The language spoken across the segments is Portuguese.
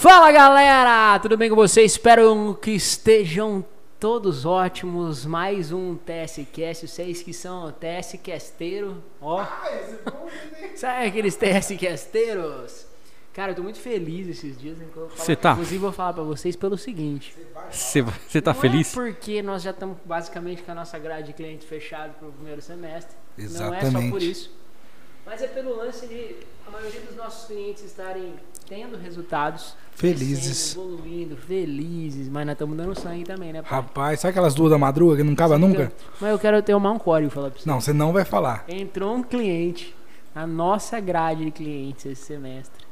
Fala galera, tudo bem com vocês? Espero que estejam todos ótimos. Mais um TSCast, vocês que são TSCasteiro, ó. Sabe aqueles TSCasteiros? Cara, eu tô muito feliz esses dias. né, Você tá? Inclusive, vou falar pra vocês pelo seguinte: Você tá não feliz? É porque nós já estamos basicamente com a nossa grade de clientes fechada pro primeiro semestre. Não é só Exatamente. por isso. Mas é pelo lance de a maioria dos nossos clientes estarem tendo resultados. Felizes. crescendo, evoluindo, felizes. Mas nós estamos dando sangue também, né, pai? Rapaz, sabe aquelas duas da madruga que não acaba nunca? Mas eu quero ter uma um código falar pra você. Não, você não vai falar. Entrou um cliente na nossa grade de clientes esse semestre.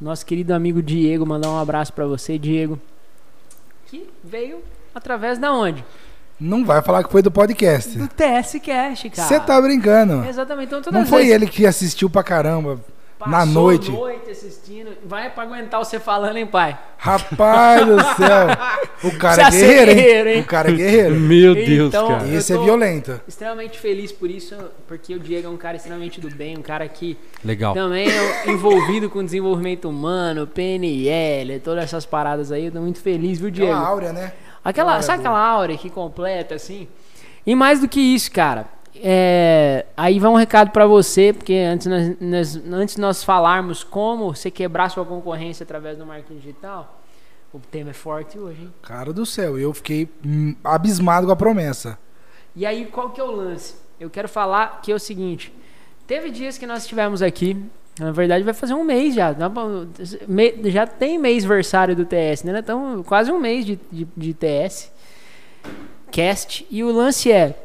Nosso querido amigo Diego, mandar um abraço pra você, Diego. Que veio através da onde? Não vai falar que foi do podcast. Do TS Cash, cara. Você tá brincando. Exatamente. Então, todas Não foi vezes ele que assistiu pra caramba. Passou na noite. noite assistindo. Vai pra aguentar você falando, hein, pai? Rapaz do céu. O cara é guerreiro, guerreiro, hein? hein? O cara é guerreiro. Meu Deus, Então, cara. Esse é violento. Extremamente feliz por isso, porque o Diego é um cara extremamente do bem, um cara que Legal. também é envolvido com desenvolvimento humano, PNL, todas essas paradas aí. Eu tô muito feliz, viu, Diego? Aquela áurea, né? Aquela, Áurea sabe boa. aquela áurea que completa, assim? E mais do que isso, cara. É, aí vai um recado pra você, porque antes nós, nós- antes nós falarmos como você quebrar sua concorrência através do marketing digital, o tema é forte hoje, hein? Cara do céu, eu fiquei hum, abismado com a promessa. E aí, qual que é o lance? Eu quero falar que é o seguinte: teve dias que nós estivemos aqui, na verdade vai fazer um mês já, já tem mês versário do TS, né? Então, quase um mês de, de, de TS, cast, e o lance é,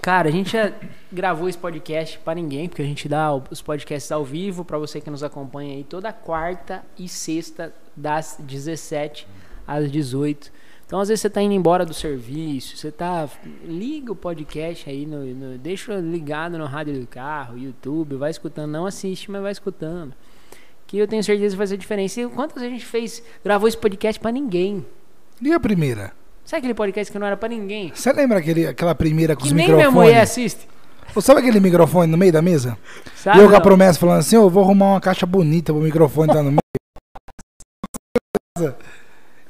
cara, a gente já gravou esse podcast pra ninguém, porque a gente dá os podcasts ao vivo pra você que nos acompanha aí toda quarta e sexta, das 17 às 18. Então, às vezes você tá indo embora do serviço, você tá. Liga o podcast aí, no, no- deixa ligado no rádio do carro, YouTube, vai escutando. Não assiste, mas vai escutando. Que eu tenho certeza que vai fazer diferença. E quantas a gente fez, gravou esse podcast pra ninguém? E a primeira? Sabe aquele podcast que não era pra ninguém? Você lembra aquele, aquela primeira com Que os nem minha mulher assiste. Ou sabe aquele microfone no meio da mesa? Sabe? e eu com a não? promessa falando assim, eu vou arrumar uma caixa bonita pro microfone tá no meio.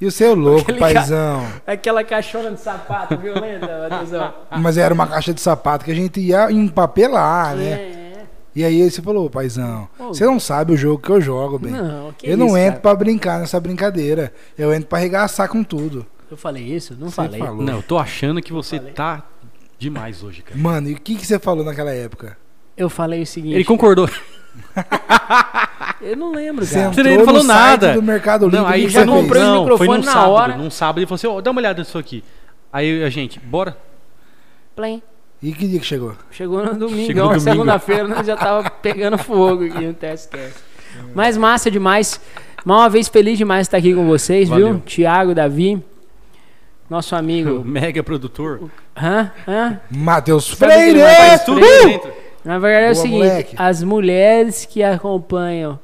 E o seu louco, Aquele ca- paizão. Aquela caixona de sapato violenta, Matheusão. Mas era uma caixa de sapato que a gente ia empapelar, né? É, E aí você falou, paizão, Ô. você não sabe o jogo que eu jogo, bem. Não, que eu não isso, entro pra brincar nessa brincadeira. Eu entro pra arregaçar com tudo. Eu falei isso? Não Você falei. falou. Não, eu tô achando que você tá demais hoje, cara. Mano, e o que, que você falou naquela época? Eu falei o seguinte. Ele concordou. Eu não lembro, Você cara. Você nem falou no site nada. do Mercado Livre. Não, o aí já não comprou esse não, foi microfone num na sábado. hora. Num sábado ele falou assim, ó, dá uma olhada nisso aqui. Aí a gente, bora. Plim. E que dia que chegou? Chegou no domingo, Chegou no domingo. segunda-feira, nós já tava pegando fogo aqui no Testcast. Mas massa demais. Mais uma vez feliz demais estar aqui com vocês, viu? Valeu. Tiago, Davi, nosso O amigo. mega produtor. Hã? Hã? Matheus Freire! Freire? Na verdade é o Boa, seguinte, moleque. as mulheres que acompanham,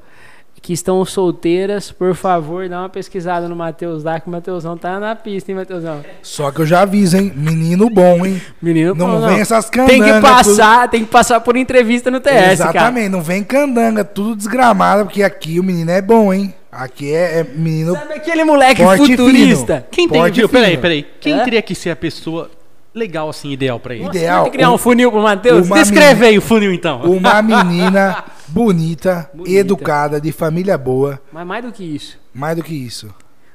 que estão solteiras, por favor, dá uma pesquisada no Matheus lá, que o Matheusão tá na pista, hein, Matheusão? Só que eu já aviso, hein? Menino bom, hein? Menino, Não pô, vem essas candangas. Tem que tudo- passar, tem que passar por entrevista no TS, cara. Exatamente, não vem candanga, tudo desgramado, porque aqui o menino é bom, hein? Aqui é, é menino Sabe aquele moleque futurista? Quem tem? Peraí, fino. peraí. Quem É? teria que ser a pessoa legal, assim, ideal pra ele? Ideal, Tem que criar um- um funil pro Matheus? uma Descreve aí o funil, então. uma menina bonita, Bonita. educada, de família boa. Mas mais do que isso. Mais do que isso.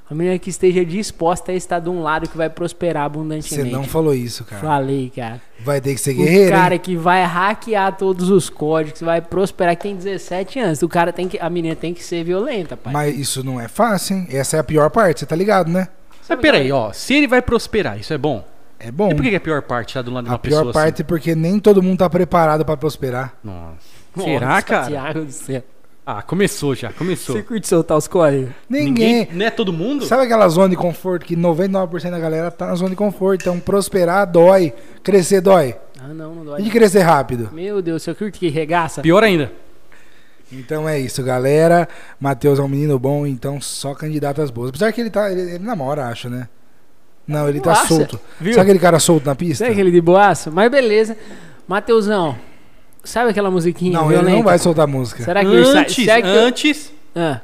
A menina que esteja disposta a estar de um lado que vai prosperar Você abundantemente. não falou isso, cara. Falei, cara. Vai ter que ser O guerreiro. cara hein? que vai hackear todos os códigos, vai prosperar, que tem 17 anos. O cara tem que. A menina tem que ser violenta, pai. Mas isso não é fácil, hein? Essa é a pior parte, você tá ligado, né? Mas peraí, ó. Se ele vai prosperar, isso é bom. É bom. E por que é a pior parte tá do lado de A uma pessoa pior parte é porque nem todo mundo tá preparado pra prosperar. assim? Nossa. Nossa, Será, cara? Thiago do céu. Ah, começou já, começou. Você curte soltar os códigos? Ninguém. Não é todo mundo? Sabe aquela zona de conforto que 99% da galera tá na zona de conforto? Então prosperar dói, crescer dói. Ah, não, não E dói. de crescer rápido? Meu Deus, você curte que regaça? Pior ainda. Então é isso, galera. Matheus é um menino bom, então só candidatas boas. Apesar que ele tá. Ele, ele namora, acho, né? Não, ele tá Nossa, solto. viu? Sabe aquele cara solto na pista? Sabe aquele de boaço? Mas beleza. Mateusão, sabe aquela musiquinha Não, ele violenta? não vai soltar música. Será que ele sai- Antes, será que- antes, Ah,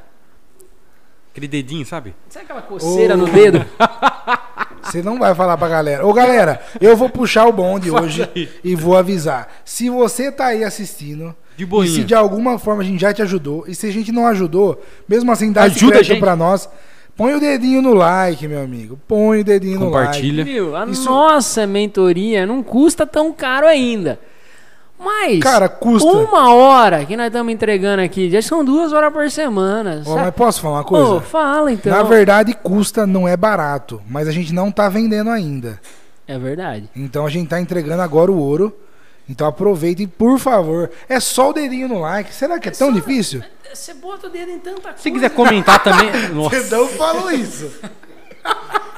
Aquele dedinho, sabe? Sabe aquela coceira Ô. no dedo? Você não vai falar pra galera. Ô, galera, eu vou puxar o bonde Faz hoje aí. e vou avisar. Se você tá aí assistindo, De e boinha. se de alguma forma a gente já te ajudou, e se a gente não ajudou, mesmo assim dá esse Ajuda a crédito pra nós, põe o dedinho no like, meu amigo. Põe o dedinho no like. Compartilha. Viu? A Isso- nossa mentoria não custa tão caro ainda. Mas Cara, custa. uma hora que nós estamos entregando aqui, já são duas horas por semana. Sabe? mas posso falar uma coisa? fala então. Na verdade, custa, não é barato, mas a gente não tá vendendo ainda. É verdade. Então a gente tá entregando agora o ouro. Então aproveitem, por favor. É só o dedinho no like. Será que é, tão só- difícil? Você bota o dedo em tanta coisa. Se quiser comentar também. Nossa. não falou isso.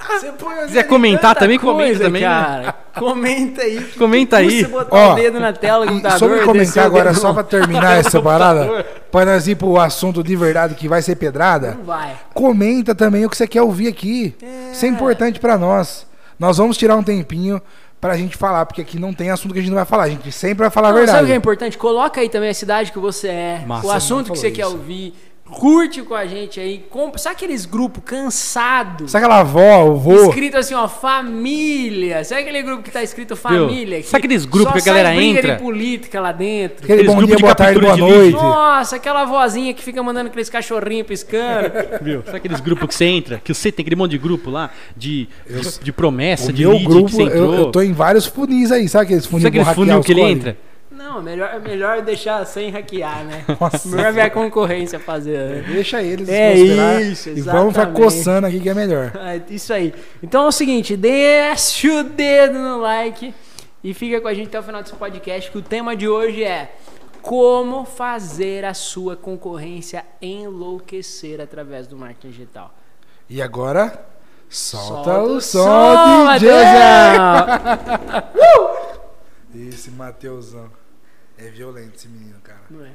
Você põe o Se quiser comentar também, coisa, comenta também. né? Cara. Comenta aí. Comenta aí. Você botar Ó, o dedo na tela do E computador. descer o comentar agora, só pra terminar essa parada, pra nós ir pro assunto de verdade que vai ser pedrada, Não vai. comenta também o que você quer ouvir aqui. Isso é importante pra nós. Nós vamos tirar um tempinho pra gente falar, porque aqui não tem assunto que a gente não vai falar. A gente sempre vai falar a Não, sabe o que é verdade. importante? Coloca aí também a cidade que você é, Massa, o assunto não que você falou quer isso. ouvir. Curte com a gente aí. Compra. Sabe aqueles grupos cansados? Sabe aquela avó, o vô? Escrito assim, ó, família. Sabe aquele grupo que tá escrito família? Sabe aqueles grupos que a galera entra? de política lá dentro. Aquele Aqueles bom dia, de boa tarde, boa captura de noite. Nossa, aquela vozinha que fica mandando aqueles cachorrinhos piscando. Viu? Sabe aqueles grupos que você entra? Que você tem aquele monte de grupo lá de, de, de promessa, O de meu lead que grupo, você entrou. eu, eu tô em vários funis aí, sabe aqueles funis Sabe que vão aquele hackear funil que ele entra? Não, melhor, é melhor deixar sem hackear, né? Nossa. Melhor ver a concorrência fazer. né? Deixa eles É isso, e vamos ficar exatamente. coçando aqui que é melhor. Ah, Isso aí. Então é o seguinte, deixa o dedo no like e fica com a gente até o final desse podcast, que o tema de hoje é como fazer a sua concorrência enlouquecer através do marketing digital. E agora, solta, Solta o som, som, DJ! Matheusão! Esse Mateusão. É violento esse menino, cara. Não é?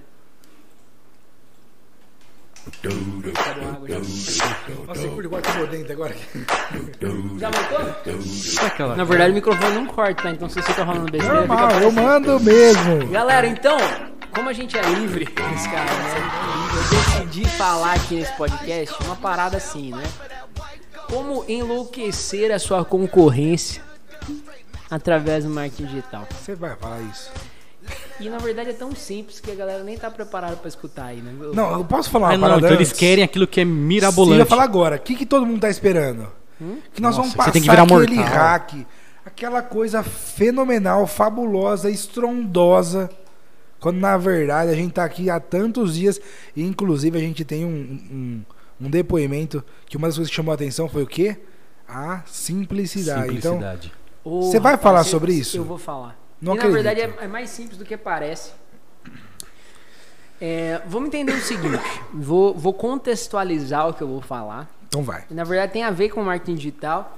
Nossa, igual que agora. Já aquela... Na verdade o microfone não corta, tá? Então se você tá falando besteira, Normal, eu mando mesmo. Galera, então, como a gente é livre, esse cara, né? Eu decidi falar aqui nesse podcast uma parada assim, né? Como enlouquecer a sua concorrência através do marketing digital. Você vai falar isso. E na verdade é tão simples que a galera nem tá preparada pra escutar aí, né? Eu- Não, eu posso falar uma Ah, não, parada então eles querem aquilo que é Sim, eu mirabolante. ia falar agora. O que, que todo mundo tá esperando? Que nós Nossa, vamos passar tem que virar aquele mortal. hack. Aquela coisa fenomenal, fabulosa, estrondosa. Quando na verdade a gente tá aqui há tantos dias. E inclusive a gente tem um, um, um depoimento que uma das coisas que chamou a atenção foi o quê? A simplicidade. Então, Simplicidade. Ô, Você vai rapaz, falar eu- sobre isso? Eu vou falar. Não e na acredito. verdade é, é mais simples do que parece. É, vamos entender o seguinte: vou, vou contextualizar o que eu vou falar. então vai. Na verdade tem a ver com marketing digital,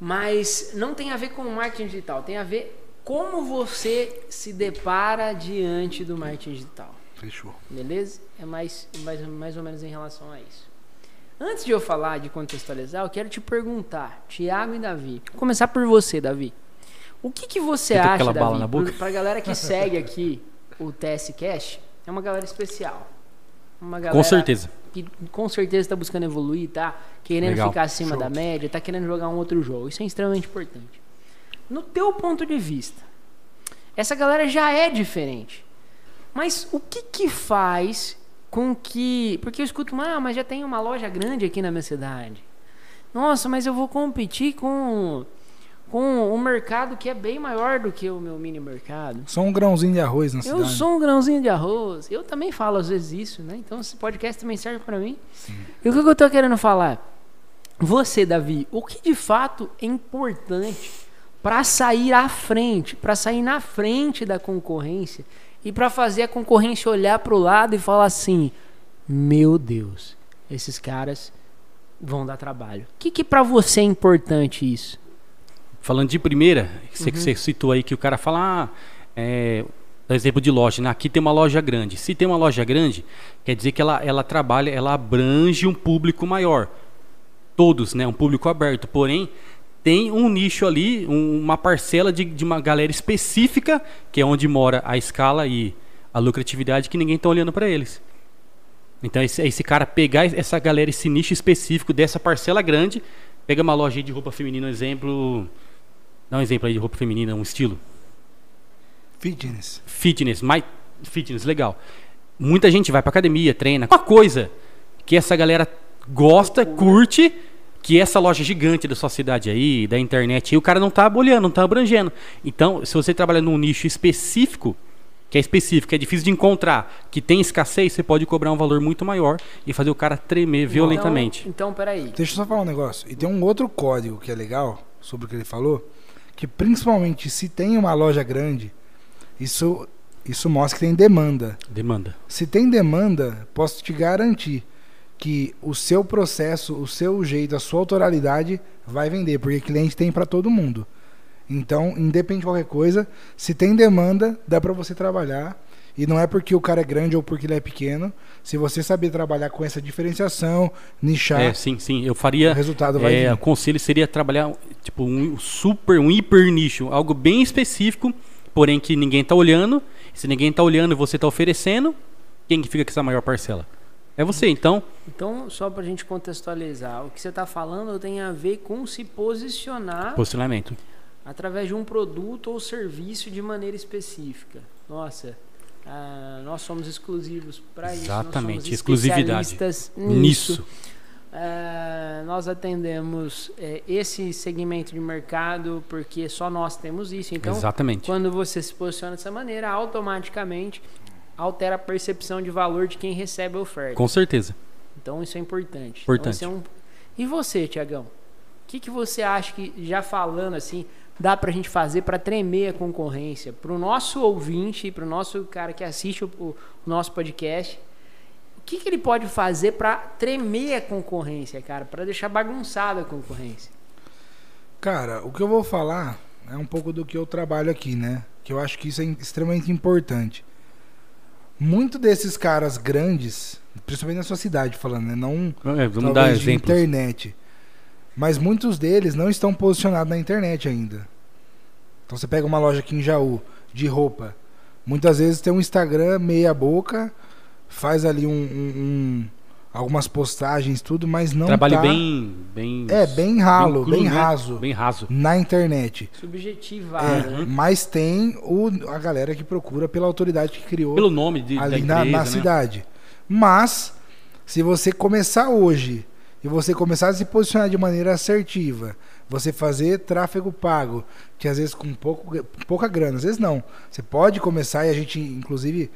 mas não tem a ver com marketing digital, tem a ver como você se depara diante do marketing digital. Fechou. Beleza? É mais, mais, mais ou menos em relação a isso. Antes de eu falar de contextualizar, eu quero te perguntar, Tiago e Davi. Vou começar por você, Davi. O que, que você tá acha, aquela bala Davi, na boca? pro- pra galera que segue aqui o TS Cash, é uma galera especial. Uma galera Com certeza. que com certeza está buscando evoluir, tá? Querendo Legal. ficar acima Show. da média, tá querendo jogar um outro jogo. Isso é extremamente importante. No teu ponto de vista, essa galera já é diferente. Mas o que que faz com que. Porque eu escuto, ah, mas já tem uma loja grande aqui na minha cidade. Nossa, mas eu vou competir com, com um mercado que é bem maior do que o meu mini mercado. Só um grãozinho de arroz na Eu cidade. sou um grãozinho de arroz. Eu também falo às vezes isso, né? Então esse podcast também serve pra mim. E o que eu tô querendo falar? Você, Davi, o que de fato é importante para sair à frente, para sair na frente da concorrência e para fazer a concorrência olhar pro lado e falar assim: "Meu Deus, esses caras vão dar trabalho". O que que para você é importante isso? Falando de primeira, você Uhum. você citou aí que o cara fala, ah, é, exemplo de loja, né? aqui tem uma loja grande. Se tem uma loja grande, quer dizer que ela, ela trabalha, ela abrange um público maior. Todos, né? Um público aberto. Porém, tem um nicho ali, um- uma parcela de, de uma galera específica, que é onde mora a escala e a lucratividade, que ninguém está olhando para eles. Então esse, esse cara pegar essa galera, esse nicho específico dessa parcela grande, pega uma loja de roupa feminina, exemplo. Dá um exemplo aí de roupa feminina, um estilo. Fitness. Fitness, mais fitness, legal. Muita gente vai pra academia, treina. Uma coisa que essa galera gosta, curte, que essa loja gigante da sua cidade aí, da internet, aí, o cara não tá olhando, não tá abrangendo. Então, se você trabalha num nicho específico, que é específico, que é difícil de encontrar, que tem escassez, você pode cobrar um valor muito maior e fazer o cara tremer violentamente. Então, então peraí. Deixa eu só falar um negócio. E tem um outro código que é legal sobre o que ele falou, que principalmente se tem uma loja grande, isso isso mostra que tem demanda. Demanda. Se tem demanda, posso te garantir que o seu processo, o seu jeito, a sua autoralidade vai vender, porque cliente tem para todo mundo. Então, independente de qualquer coisa, se tem demanda, dá para você trabalhar. E não é porque o cara é grande ou porque ele é pequeno. Se você saber trabalhar com essa diferenciação, nichar, É, sim, sim. Eu faria. o resultado vai É, o vir. conselho seria trabalhar tipo um super, um hiper nicho, algo bem específico, porém que ninguém tá olhando. Se ninguém tá olhando e você tá oferecendo, quem que fica com essa maior parcela? É você, então. Então, só pra gente contextualizar, o que você tá falando tem a ver com se posicionar Posicionamento. através de um produto ou serviço de maneira específica. Nossa, ah, nós somos exclusivos para isso. Exatamente, exclusividade. Nisso. nisso. Ah, nós atendemos eh, esse segmento de mercado porque só nós temos isso. Então, Exatamente. quando você se posiciona dessa maneira, automaticamente altera a percepção de valor de quem recebe a oferta. Com certeza. Então isso é importante. Importante. Então, é um... E você, Tiagão? O que, que você acha que, já falando assim, dá pra gente fazer pra tremer a concorrência? Pro nosso ouvinte, pro nosso cara que assiste o, o nosso podcast, o que, que ele pode fazer pra tremer a concorrência, cara? Pra deixar bagunçada a concorrência? Cara, o que eu vou falar é um pouco do que eu trabalho aqui, né? Que eu acho que isso é extremamente importante. Muito desses caras grandes, principalmente na sua cidade, falando, né? Não É, vamos dar de exemplos. internet. Mas muitos deles não estão posicionados na internet ainda. Então você pega uma loja aqui em Jaú de roupa. Muitas vezes tem um Instagram meia boca, faz ali um, um- um- algumas postagens tudo, mas não Trabalho tá bem, bem. é bem ralo, cru, bem, né? raso Bem raso. na internet. Subjetivado, É, né? mas tem o, a galera que procura pela autoridade que criou Pelo nome de, da ali empresa, na, na né? cidade. Mas, se você começar hoje e você começar a se posicionar de maneira assertiva, você fazer tráfego pago, que às vezes com pouco, pouca grana, às vezes não. Você pode começar e a gente, inclusive,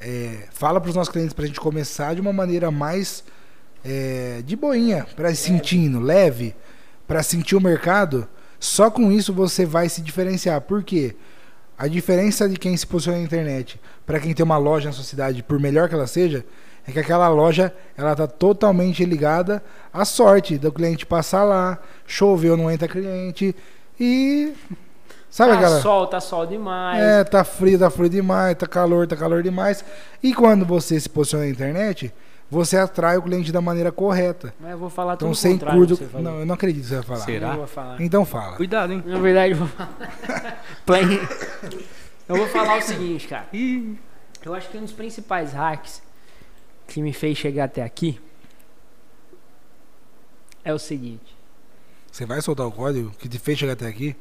é, fala para os nossos clientes para a gente começar de uma maneira mais é, de boinha, para ir sentindo, leve, para sentir o mercado. Só com isso você vai se diferenciar. Por quê? A diferença de quem se posiciona na internet para quem tem uma loja na sua cidade, por melhor que ela seja, é que aquela loja ela tá totalmente ligada à sorte do cliente passar lá, choveu, não entra cliente e sabe tá aquela sol, tá sol demais. é, tá frio, tá frio demais, tá calor, tá calor demais. E quando você se posiciona na internet, você atrai o cliente da maneira correta. Mas eu vou falar Então tudo sem contrário do curto, que você falou. não, eu não acredito que você vai falar. Será? Eu vou falar. Então fala. Cuidado, hein? Na verdade, eu vou falar. Eu vou falar o seguinte, cara. Eu acho que um dos principais hacks que me fez chegar até aqui é o seguinte: Você vai soltar o código que te fez chegar até aqui?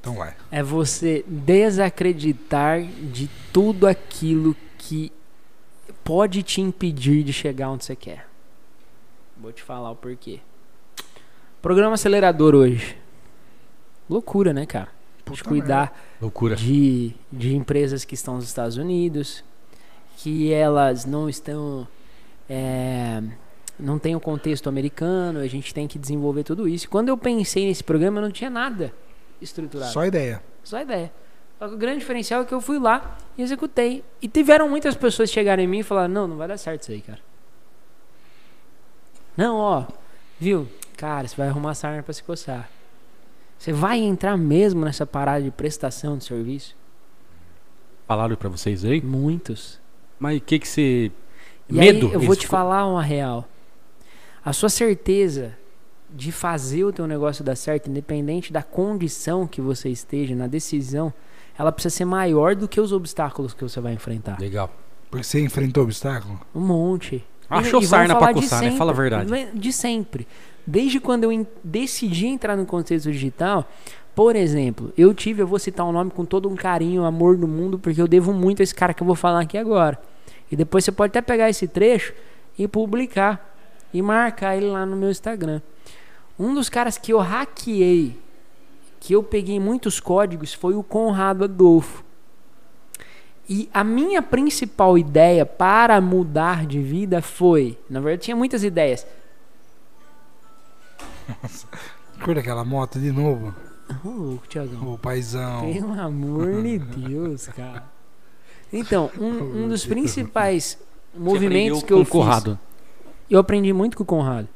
Então vai. é você desacreditar de tudo aquilo que pode te impedir de chegar onde você quer. Vou te falar o porquê. Programa acelerador hoje. Loucura, né, cara? De Puta cuidar Loucura. de, de empresas que estão nos Estados Unidos, que elas não estão. é, não tem o contexto americano, a gente tem que desenvolver tudo isso. Quando eu pensei nesse programa, eu não tinha nada estruturado. Só ideia. Só ideia. Só que o grande diferencial é que eu fui lá e executei. E tiveram muitas pessoas que chegaram em mim e falaram: Não, não vai dar certo isso aí, cara. Não, ó, viu? Cara, você vai arrumar sarna pra se coçar. Você vai entrar mesmo nessa parada de prestação de serviço? Falaram pra vocês aí? Muitos. Mas o que que você... E Medo? aí, eu vou te ficam- falar uma real. A sua certeza de fazer o teu negócio dar certo, independente da condição que você esteja, na decisão, ela precisa ser maior do que os obstáculos que você vai enfrentar. Legal. Porque você enfrentou obstáculo? Um monte. Achou E- sarna pra coçar, né? Fala a verdade. De sempre. Desde quando eu decidi entrar no contexto digital, por exemplo, eu tive, eu vou citar um nome com todo um carinho, amor do mundo, porque eu devo muito a esse cara que eu vou falar aqui agora. E depois você pode até pegar esse trecho e publicar e marcar ele lá no meu Instagram. Um dos caras que eu hackeei, que eu peguei muitos códigos, foi o Conrado Adolfo. E a minha principal ideia para mudar de vida foi, na verdade tinha muitas ideias. Curta aquela moto de novo. Ô, louco, Tiagão. Ô, paizão. Pelo amor de Deus, cara. Então, um, um dos principais movimentos que eu com o Conrado. eu aprendi muito com o Conrado.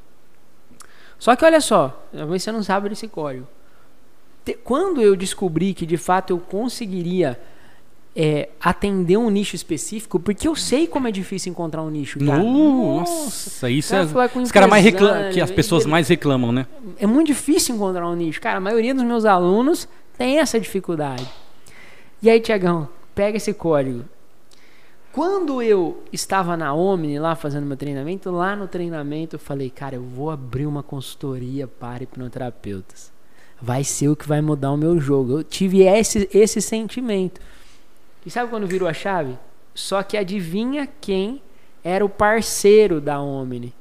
Só que olha só, talvez você não sabe desse código. Quando eu descobri que de fato eu conseguiria é, atender um nicho específico, porque eu sei como é difícil encontrar um nicho, cara. Nossa, isso cara é. Os caras mais reclamam. Que as pessoas mais reclamam, né? é muito difícil encontrar um nicho. Cara, a maioria dos meus alunos tem essa dificuldade. E aí, Tiagão, pega esse código. Quando eu estava na Omni lá fazendo meu treinamento, lá no treinamento eu falei, cara, eu vou abrir uma consultoria para hipnoterapeutas. Vai ser o que vai mudar o meu jogo. Eu tive esse, esse sentimento. E sabe quando virou a chave? Só que adivinha quem era o parceiro da Omni?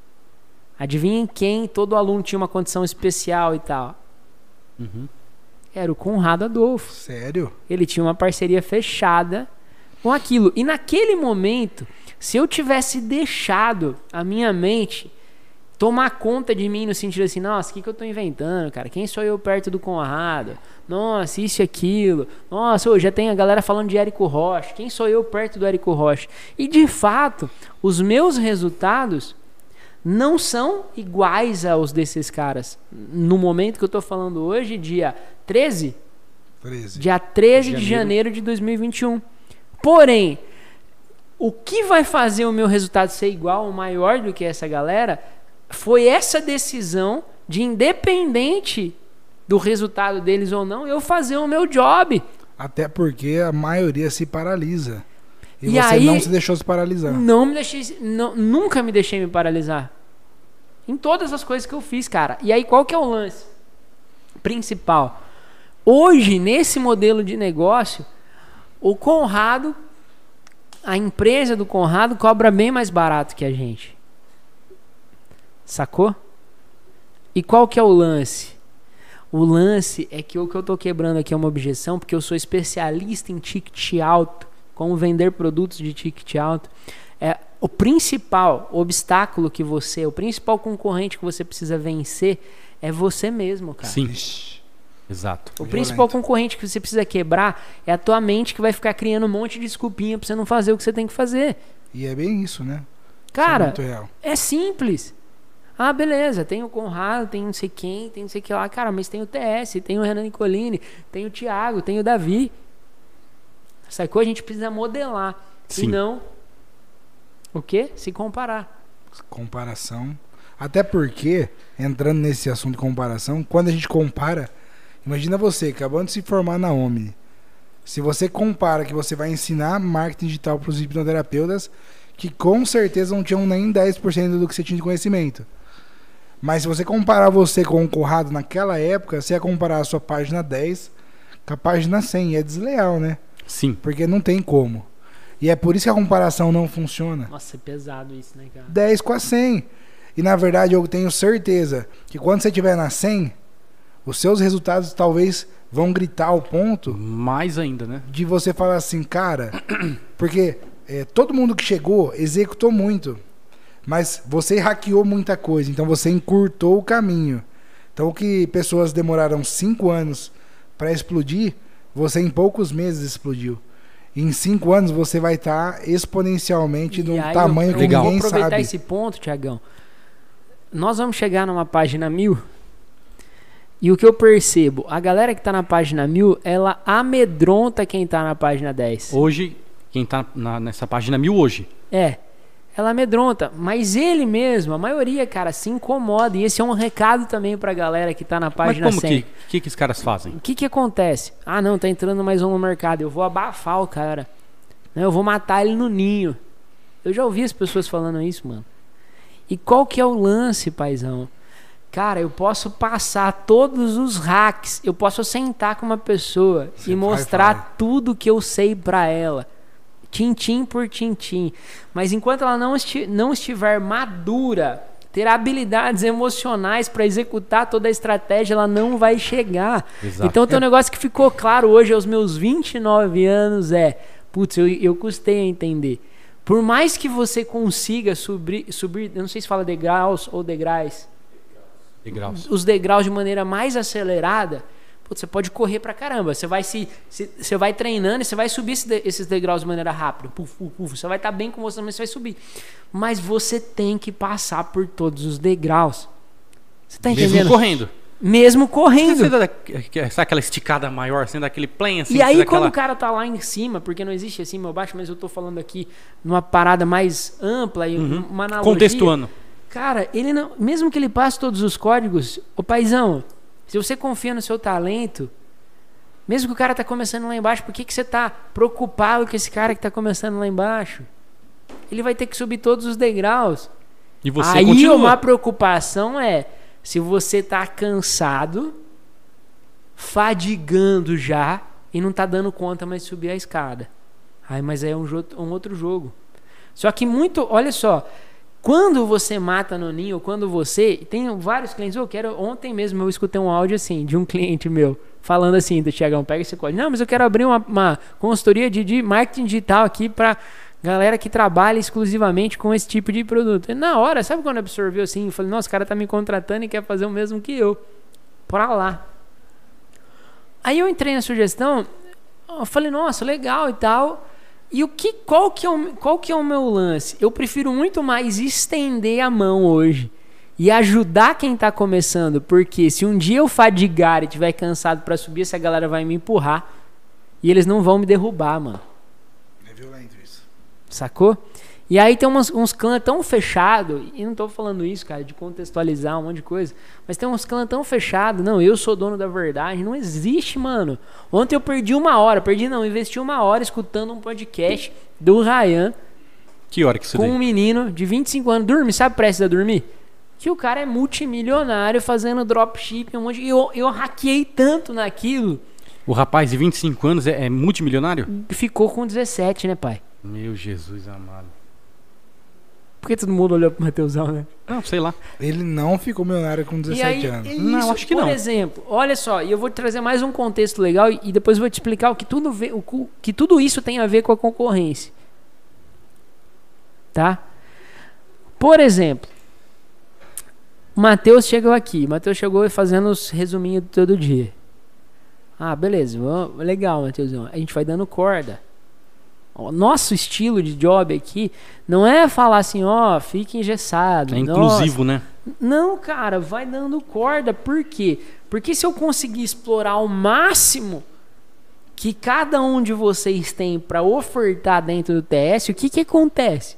Adivinhem quem todo aluno tinha uma condição especial e tal? Uhum. Era o Conrado Adolfo. Sério? Ele tinha uma parceria fechada com aquilo. E naquele momento, se eu tivesse deixado a minha mente tomar conta de mim no sentido assim, nossa, o que, que eu tô inventando, cara? Quem sou eu perto do Conrado? Nossa, isso e aquilo. Nossa, ô, já tem a galera falando de Érico Rocha. Quem sou eu perto do Érico Rocha? E de fato, os meus resultados não são iguais aos desses caras. No momento que eu tô falando hoje, dia 13, 13. Dia 13 de Janeiro. janeiro de 2021. Porém, o que vai fazer o meu resultado ser igual ou maior do que essa galera foi essa decisão de, independente do resultado deles ou não, eu fazer o meu job. Até porque a maioria se paralisa. E, E você aí- não se deixou se paralisar. Não me deixei, não- nunca me deixei me paralisar. Em todas as coisas que eu fiz, cara. E aí qual que é o lance principal? Hoje, nesse modelo de negócio, o Conrado, a empresa do Conrado cobra bem mais barato que a gente. Sacou? E qual que é o lance? O lance é que o que eu tô quebrando aqui é uma objeção, porque eu sou especialista em ticket alto, como vender produtos de ticket alto. É o principal obstáculo que você, o principal concorrente que você precisa vencer é você mesmo, cara. Sim, exato. O Violento. principal concorrente que você precisa quebrar é a tua mente que vai ficar criando um monte de desculpinha pra você não fazer o que você tem que fazer. E é bem isso, né? Isso é Cara, real. é simples. Ah, beleza, tem o Conrado, tem não sei quem, tem não sei o que lá. Cara, mas tem o TS, tem o Renan Nicolini, tem o Thiago, tem o Davi. Sacou? A gente precisa modelar. Sim. E não. O quê? Se comparar. Comparação. Até porque, entrando nesse assunto de comparação, quando a gente compara, imagina você acabando de se formar na Omni. Se você compara que você vai ensinar marketing digital para os hipnoterapeutas, que com certeza não tinham nem 10% do que você tinha de conhecimento. Mas se você comparar você com o Conrado naquela época, você ia comparar a sua página 10 com a página 100. E é desleal, né? Sim. Porque não tem como. E é por isso que a comparação não funciona. Nossa, é pesado isso, né, cara? 10 com a 100. E na verdade eu tenho certeza que quando você estiver na 100, os seus resultados talvez vão gritar ao ponto Mais ainda, né? de você falar assim, cara, porque é, todo mundo que chegou executou muito, mas você hackeou muita coisa, então você encurtou o caminho. Então o que pessoas demoraram 5 anos para explodir, você em poucos meses explodiu. Em 5 anos você vai estar exponencialmente E num aí tamanho eu, que eu vou ninguém aproveitar sabe. esse ponto, Tiagão. Nós vamos chegar numa página mil. E o que eu percebo, a galera que tá na página mil, ela amedronta quem tá na página 10. Hoje, quem tá na- nessa página mil hoje. É. Ela amedronta, mas ele mesmo, a maioria, cara, se incomoda. E esse é um recado também pra galera que tá na Mas página como 100. que, que que os caras fazem? O que que acontece? Ah, não, tá entrando mais um no mercado. Eu vou abafar o cara. Né, Eu vou matar ele no ninho. Eu já ouvi as pessoas falando isso, mano. E qual que é o lance, paizão? Cara, eu posso passar todos os hacks, eu posso sentar com uma pessoa Você e vai mostrar tudo que eu sei pra ela, tintim por tintim. Mas enquanto ela não, esti não estiver madura, ter habilidades emocionais pra executar toda a estratégia, ela não vai chegar. Exato. Então tem um negócio que ficou claro hoje aos meus 29 anos é, putz, eu, eu custei a entender. Por mais que você consiga subir, subir, eu não sei se fala degraus ou degraus, Degraus. os degraus de maneira mais acelerada, putz, você pode correr pra caramba. Você vai se, se- você vai treinando e você vai subir esse de- esses degraus de maneira rápida. Puf, puf, puf. Você vai estar bem com você, mas você vai subir. Mas você tem que passar por todos os degraus. Você tá Mesmo entendendo? correndo. Mesmo correndo. Você dá, sabe aquela esticada maior, assim, daquele plane, assim? E aí, dá quando o cara tá lá em cima, porque não existe acima ou baixo, mas eu tô falando aqui numa parada mais ampla e Uhum. uma analogia. Contextuando. Cara, ele não, mesmo que ele passe todos os códigos, ô paizão, se você confia no seu talento, mesmo que o cara tá começando lá embaixo, por que, que você tá preocupado com esse cara que tá começando lá embaixo? Ele vai ter que subir todos os degraus. E você Aí continua. uma preocupação é se você tá cansado, fadigando já e não tá dando conta mais de subir a escada. Aí, mas aí é um, um outro jogo. Só que muito, olha só, quando você mata no ninho, quando você, tem vários clientes, eu quero, ontem mesmo eu escutei um áudio assim de um cliente meu falando assim, do Tiagão, pega esse código. Não, mas eu quero abrir uma, uma consultoria de, de marketing digital aqui para galera que trabalha exclusivamente com esse tipo de produto. E na hora, sabe quando absorveu assim? Eu falei, nossa, o cara tá me contratando e quer fazer o mesmo que eu. Pra lá. Aí eu entrei na sugestão, eu falei, nossa, legal e tal. E o que, qual, que é o, qual que é o meu lance? Eu prefiro muito mais estender a mão hoje e ajudar quem tá começando, porque se um dia eu fadigar e tiver cansado pra subir, essa galera vai me empurrar e eles não vão me derrubar, mano. É violento isso. Sacou? E aí tem umas- uns clãs tão fechados, e não tô falando isso, cara, de contextualizar um monte de coisa, mas tem uns clãs tão fechados, não, eu sou dono da verdade, não existe, mano. Ontem eu perdi uma hora, perdi não, investi uma hora escutando um podcast do Ryan Que hora que você com deu? um menino de 25 anos, dorme, sabe precisa dormir? Que o cara é multimilionário fazendo dropshipping, um monte de... eu, eu hackeei tanto naquilo, O rapaz de 25 anos é, é multimilionário? ficou com 17, né, pai? Meu Jesus amado. Por que todo mundo olhou pro Mateusão, né? Não, sei lá. Ele não ficou milionário com 17 E aí, anos. é Não, isso, acho que por não. exemplo, olha só, e eu vou te trazer mais um contexto legal e, depois eu vou te explicar o que tudo, vê- o que tudo isso tem a ver com a concorrência. Tá? Por exemplo, o Matheus chegou aqui. O Matheus chegou fazendo os resuminhos de todo dia. Ah, beleza. vamos- Legal, Matheusão. A gente vai dando corda. O nosso estilo de job aqui não é falar assim, ó, fique engessado. É nossa, inclusivo, né? não, cara, vai dando corda. Por quê? Porque se eu conseguir explorar ao máximo que cada um de vocês tem para ofertar dentro do TS, o que que acontece?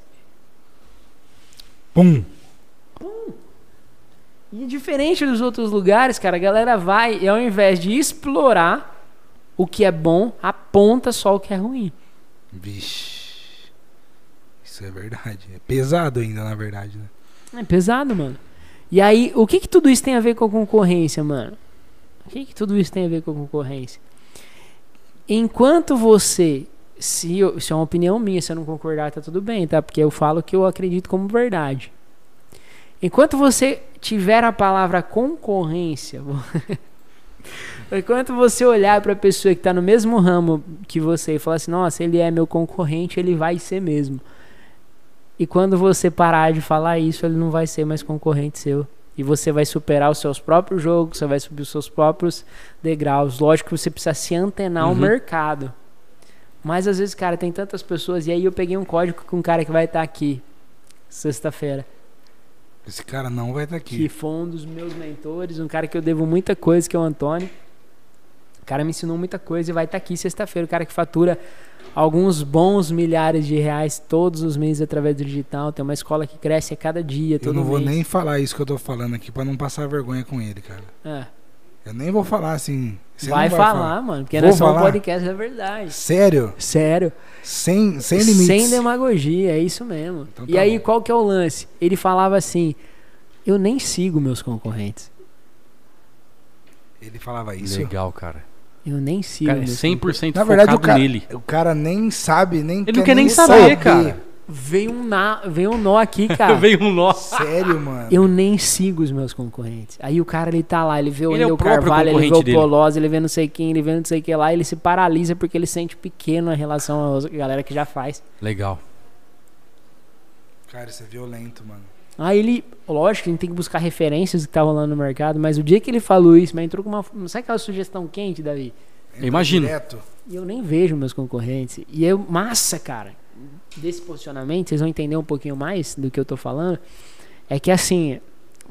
Pum. E diferente dos outros lugares, cara, a galera vai e ao invés de explorar o que é bom, aponta só o que é ruim. Vixe. Isso é verdade. É pesado ainda, na verdade, né? É pesado, mano. E aí, o que que tudo isso tem a ver com a concorrência, mano? O que que tudo isso tem a ver com a concorrência? Enquanto você, se eu- isso é uma opinião minha, se eu não concordar, tá tudo bem, tá? Porque eu falo que eu acredito como verdade. Enquanto você tiver a palavra concorrência, enquanto você olhar para a pessoa que está no mesmo ramo que você e falar assim, nossa, ele é meu concorrente, ele vai ser mesmo. E quando você parar de falar isso, ele não vai ser mais concorrente seu. E você vai superar os seus próprios jogos, você vai subir os seus próprios degraus. Lógico que você precisa se antenar ao Uhum. mercado. Mas às vezes, cara, tem tantas pessoas. E aí eu peguei um código com um cara que vai estar aqui sexta-feira. Esse cara não vai estar Que aqui. foi um dos meus mentores, um cara que eu devo muita coisa, que é o Antônio. O cara me ensinou muita coisa e vai estar aqui sexta-feira. O cara que fatura alguns bons milhares de reais todos os meses através do digital. Tem uma escola que cresce a cada dia, Eu não vou mês. nem falar isso que eu tô falando aqui pra não passar vergonha com ele, cara. É. Eu nem vou falar assim. Você vai, não falar, mano, porque Vou nós somos um falar? podcast da verdade. Sério? Sério. Sem, sem limites. Sem demagogia, é isso mesmo. Então e tá aí, bom. qual que é o lance? Ele falava assim: eu nem sigo meus concorrentes. Ele falava isso. Legal, cara. Eu nem sigo. Cara, é meus 100% Na verdade, o cara, nele. o cara nem sabe, nem Ele não quer nem saber, cara. Veio um, na... Veio um nó aqui, cara. Veio um nó. Sério, mano. Eu nem sigo os meus concorrentes. Aí o cara, ele tá lá, ele vê o Ele é Carvalho, ele vê o. Polosa, ele vê não sei quem, ele vê não sei o que lá, ele se paralisa porque ele se sente pequeno em relação à galera que já faz. Legal. Cara, isso é violento, mano. Aí ele, lógico, que a gente tem que buscar referências do que tá rolando no mercado, mas o dia que ele falou isso, mas entrou com uma. Não sabe aquela sugestão quente, Davi? Entra Imagino. direto. E eu nem vejo meus concorrentes. E é massa, cara. Desse posicionamento, vocês vão entender um pouquinho mais do que eu tô falando. É que assim,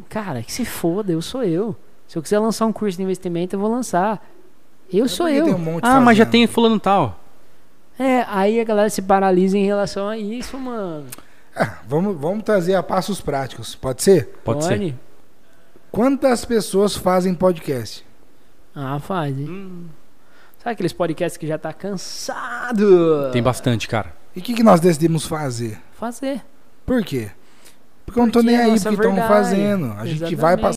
cara, que se foda, eu sou eu. Se eu quiser lançar um curso de investimento, eu vou lançar. Eu É sou eu. um Ah, mas já fazendo. tem fulano tal. É, aí a galera se paralisa em relação a isso, mano. Ah, vamos, vamos trazer a passos práticos. Pode ser? Pode ser. Quantas pessoas fazem podcast? Ah, faz. hein? Hum, Sabe aqueles podcasts que já tá cansado? tem bastante, cara. E o que, que nós decidimos fazer? Fazer. Por quê? Porque eu não tô Porque nem é aí porque estão fazendo. A gente vai passar.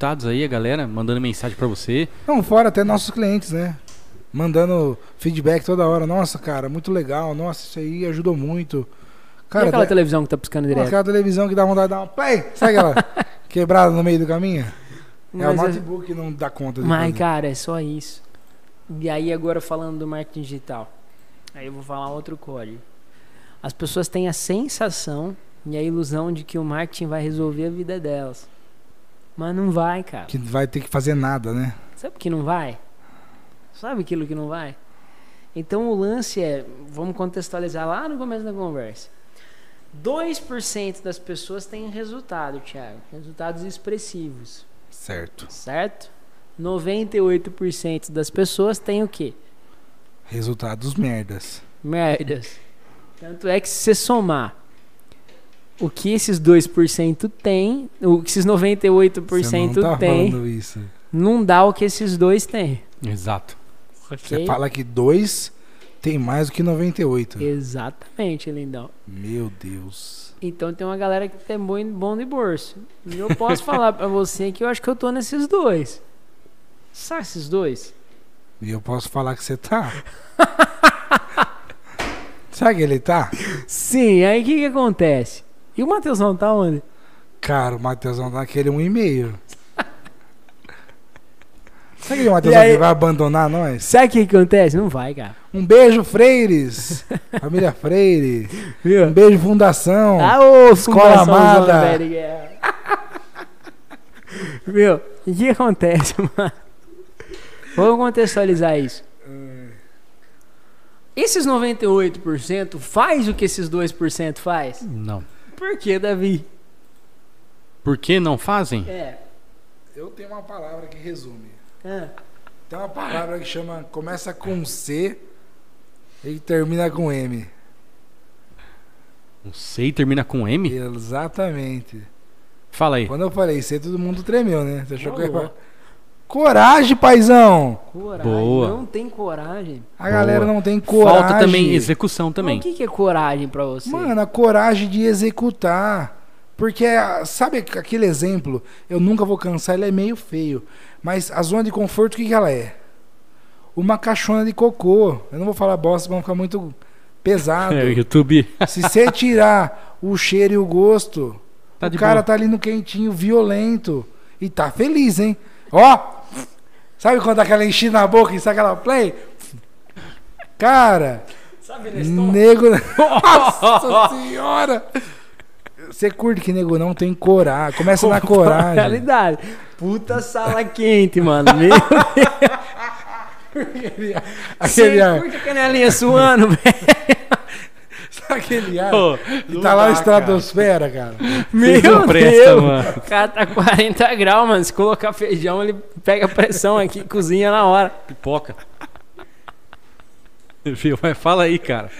Resultados aí, a galera mandando mensagem pra você. Não, fora até nossos clientes, né? Mandando feedback toda hora. Nossa, cara, muito legal. Nossa, isso aí ajudou muito. e Cara, aquela da- televisão que tá piscando direto? aquela televisão que dá vontade de dar uma play. Sabe aquela quebrada no meio do caminho? É o Mas é- notebook que não dá conta Mas, fazer. cara, é só isso. E aí, agora falando do marketing digital. Aí eu vou falar outro código. As pessoas têm a sensação e a ilusão de que o marketing vai resolver a vida delas. Mas não vai, cara. Que vai ter que fazer nada, né? Sabe que não vai? Sabe aquilo que não vai? Então o lance é, vamos contextualizar lá no começo da conversa. 2% das pessoas têm resultado, Thiago. Resultados expressivos, Certo. certo? 98% das pessoas têm o quê? Resultados merdas. Merdas. Tanto é que se você somar o que esses 2% têm, o que esses 98% Você não tá falando isso. não dá o que esses dois têm. Exato. Você ok? fala que 2 tem mais do que 98. Exatamente, lindão. Meu Deus. Então tem uma galera que tem bom, bom de bolso. E eu posso falar pra você que eu acho que eu tô nesses dois. Sabe esses dois? E eu posso falar que você tá? Sabe que ele tá? Sim, aí o que que acontece? E o Matheusão tá onde? Cara, o Matheusão tá naquele 1,5. Sabe aquele E Matheusão aí- que vai abandonar nós? Sabe o que que acontece? Não vai, cara. Um beijo, Freires! Família Freire. Um Viu? beijo, Fundação. Ah, ô, Escola Fundação amada. Viu? O que que acontece, mano? Vamos contextualizar isso. Esses 98% faz o que esses 2% faz? Não. Por que, Davi? Por que não fazem? É. Eu tenho uma palavra que resume. Ah, Tem uma palavra que chama. Começa com C e termina com M. Não sei, Um termina com M? Exatamente. Fala aí. Quando eu falei C, todo mundo tremeu, né? Você achou que eu ia? Coragem, paizão! coragem. Boa. Não tem coragem. A galera Boa. não tem coragem. Falta também execução Mas também. o que, que é coragem pra você? Mano, a coragem de executar. Porque, sabe aquele exemplo? Eu nunca vou cansar, ele é meio feio. Mas a zona de conforto, o que, que ela é? Uma caixona de cocô. Eu não vou falar bosta, não ficar muito pesado. É, o YouTube. Se você tirar o cheiro e o gosto, Tá o cara boa. tá ali no quentinho, violento. E tá feliz, hein? Ó! Sabe quando dá aquela enchida na boca e sai aquela play? Cara, Sabe, nego. Nossa senhora! Você curte que nego não tem coragem. Começa na coragem. Realidade. Puta sala quente, mano. Meu Aquele Você ar. curte a canelinha suando, velho? Aquele ar? Pô, E tá lá na estratosfera, cara. Meu presta, Deus. mano. O cara tá 40 graus, mano. Se colocar feijão, ele pega pressão aqui e cozinha na hora. Pipoca. Viu? Mas fala aí, cara.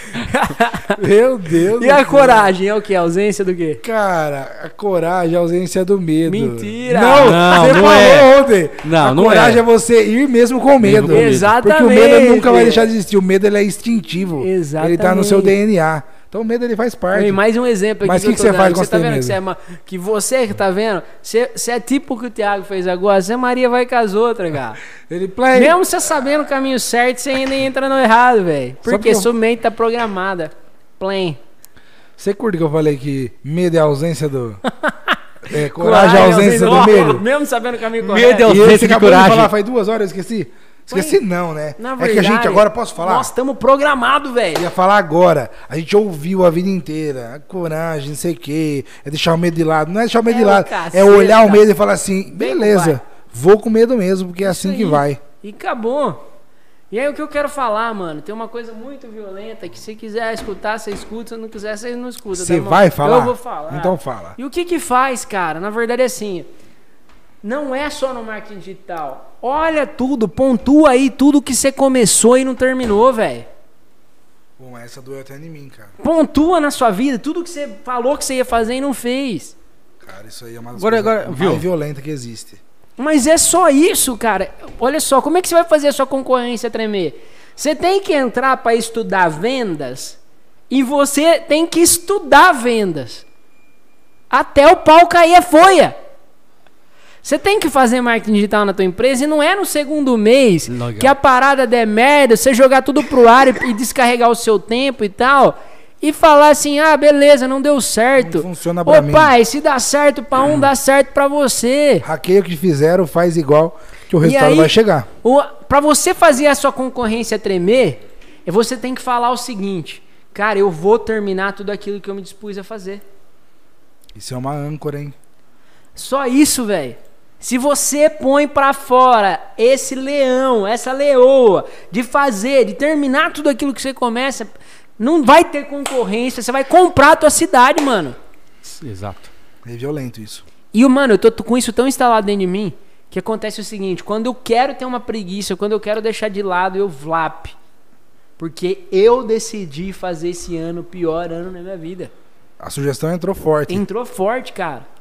Meu Deus E a céu. coragem é o que? A ausência do quê? Cara, a coragem é a ausência do medo. Mentira! Não, Não, você não falou é. ontem. Não, a não coragem é. é. você ir mesmo com medo. com medo. Exatamente. Porque o medo nunca vai deixar de existir. O medo ele é instintivo. Exatamente. Ele tá no seu DNA. Então o medo ele faz parte. E mais um exemplo aqui Mas que, que que você faz dando. quando Você tá vendo que medo? você é ma- que você que tá vendo, você, você é tipo o que o Thiago fez agora, você Maria vai com as outras, cara. Ele play. Mesmo você sabendo o caminho certo, você ainda entra no errado, velho. Porque eu- sua mente tá programada. Plain. Você curte que eu falei que medo é a ausência do. É, coragem é a ausência do medo? Mesmo sabendo o caminho Medo correto. é o- E ausência esse de acabou de coragem. falar faz duas horas, eu esqueci. Esqueci não, né? Na é que a gente verdade, agora, posso falar? Nós estamos programados, velho. Ia falar agora. A gente ouviu a vida inteira. A coragem, não sei o quê. É deixar o medo de lado. Não é deixar o medo É de lado. caceta. É olhar o medo e falar assim: beleza, vou com medo mesmo, porque é Isso assim que aí. vai. E acabou. E aí o que eu quero falar, mano, tem uma coisa muito violenta que se quiser escutar, você escuta, se não quiser, você não escuta. Você tá vai falar? Eu vou falar. Então fala. E o que que faz, cara? Na verdade é assim, não é só no marketing digital. Olha tudo, pontua aí tudo que você começou e não terminou, velho. Bom, essa doeu até em mim, cara. Pontua na sua vida tudo que você falou que você ia fazer e não fez. Cara, isso aí é uma das Agora- agora, mais viu? violentas que existe. Mas é só isso, cara. Olha só, como é que você vai fazer a sua concorrência tremer? Você tem que entrar para estudar vendas e você tem que estudar vendas. Até o pau cair a folha. Você tem que fazer marketing digital na tua empresa e não é no segundo mês Legal. que a parada der merda, você jogar tudo pro ar e, e descarregar o seu tempo e tal. E falar assim, ah, beleza, não deu certo. Não funciona pra Ô mim. pai, se dá certo pra um, dá certo pra você. Hackeia o que fizeram, faz igual, que o resultado aí- vai chegar. O, pra você fazer a sua concorrência tremer, é você tem que falar o seguinte: Cara, eu vou terminar tudo aquilo que eu me dispus a fazer. Isso é uma âncora, hein? Só isso, velho. Se você põe pra fora esse leão, essa leoa, de fazer, de terminar tudo aquilo que você começa, não vai ter concorrência. Você vai comprar a tua cidade, mano. Exato. É violento isso. E, mano, eu tô com isso tão instalado dentro de mim que acontece o seguinte: quando eu quero ter uma preguiça, quando eu quero deixar de lado, eu vlap. Porque eu decidi fazer esse ano o pior ano na minha vida. A sugestão entrou forte. Entrou forte, cara.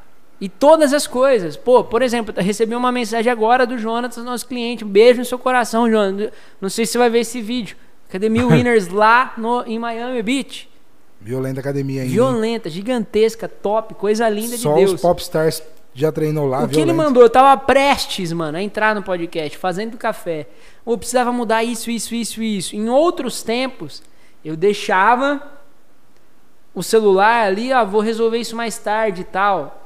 E todas as coisas. Pô, por exemplo, eu recebi uma mensagem agora do Jonatas, nosso cliente. Um beijo no seu coração, Jonas. Não sei se você vai ver esse vídeo. Academia Winners lá no, em Miami Beach. Violenta academia ainda. Violenta, gigantesca, top, coisa linda Só de Deus. os popstars já treinou lá, O que ele mandou, eu tava prestes, mano, a entrar no podcast, fazendo café. Ou precisava mudar isso, isso, isso, isso. Em outros tempos, eu deixava o celular ali, ó, vou resolver isso mais tarde e tal.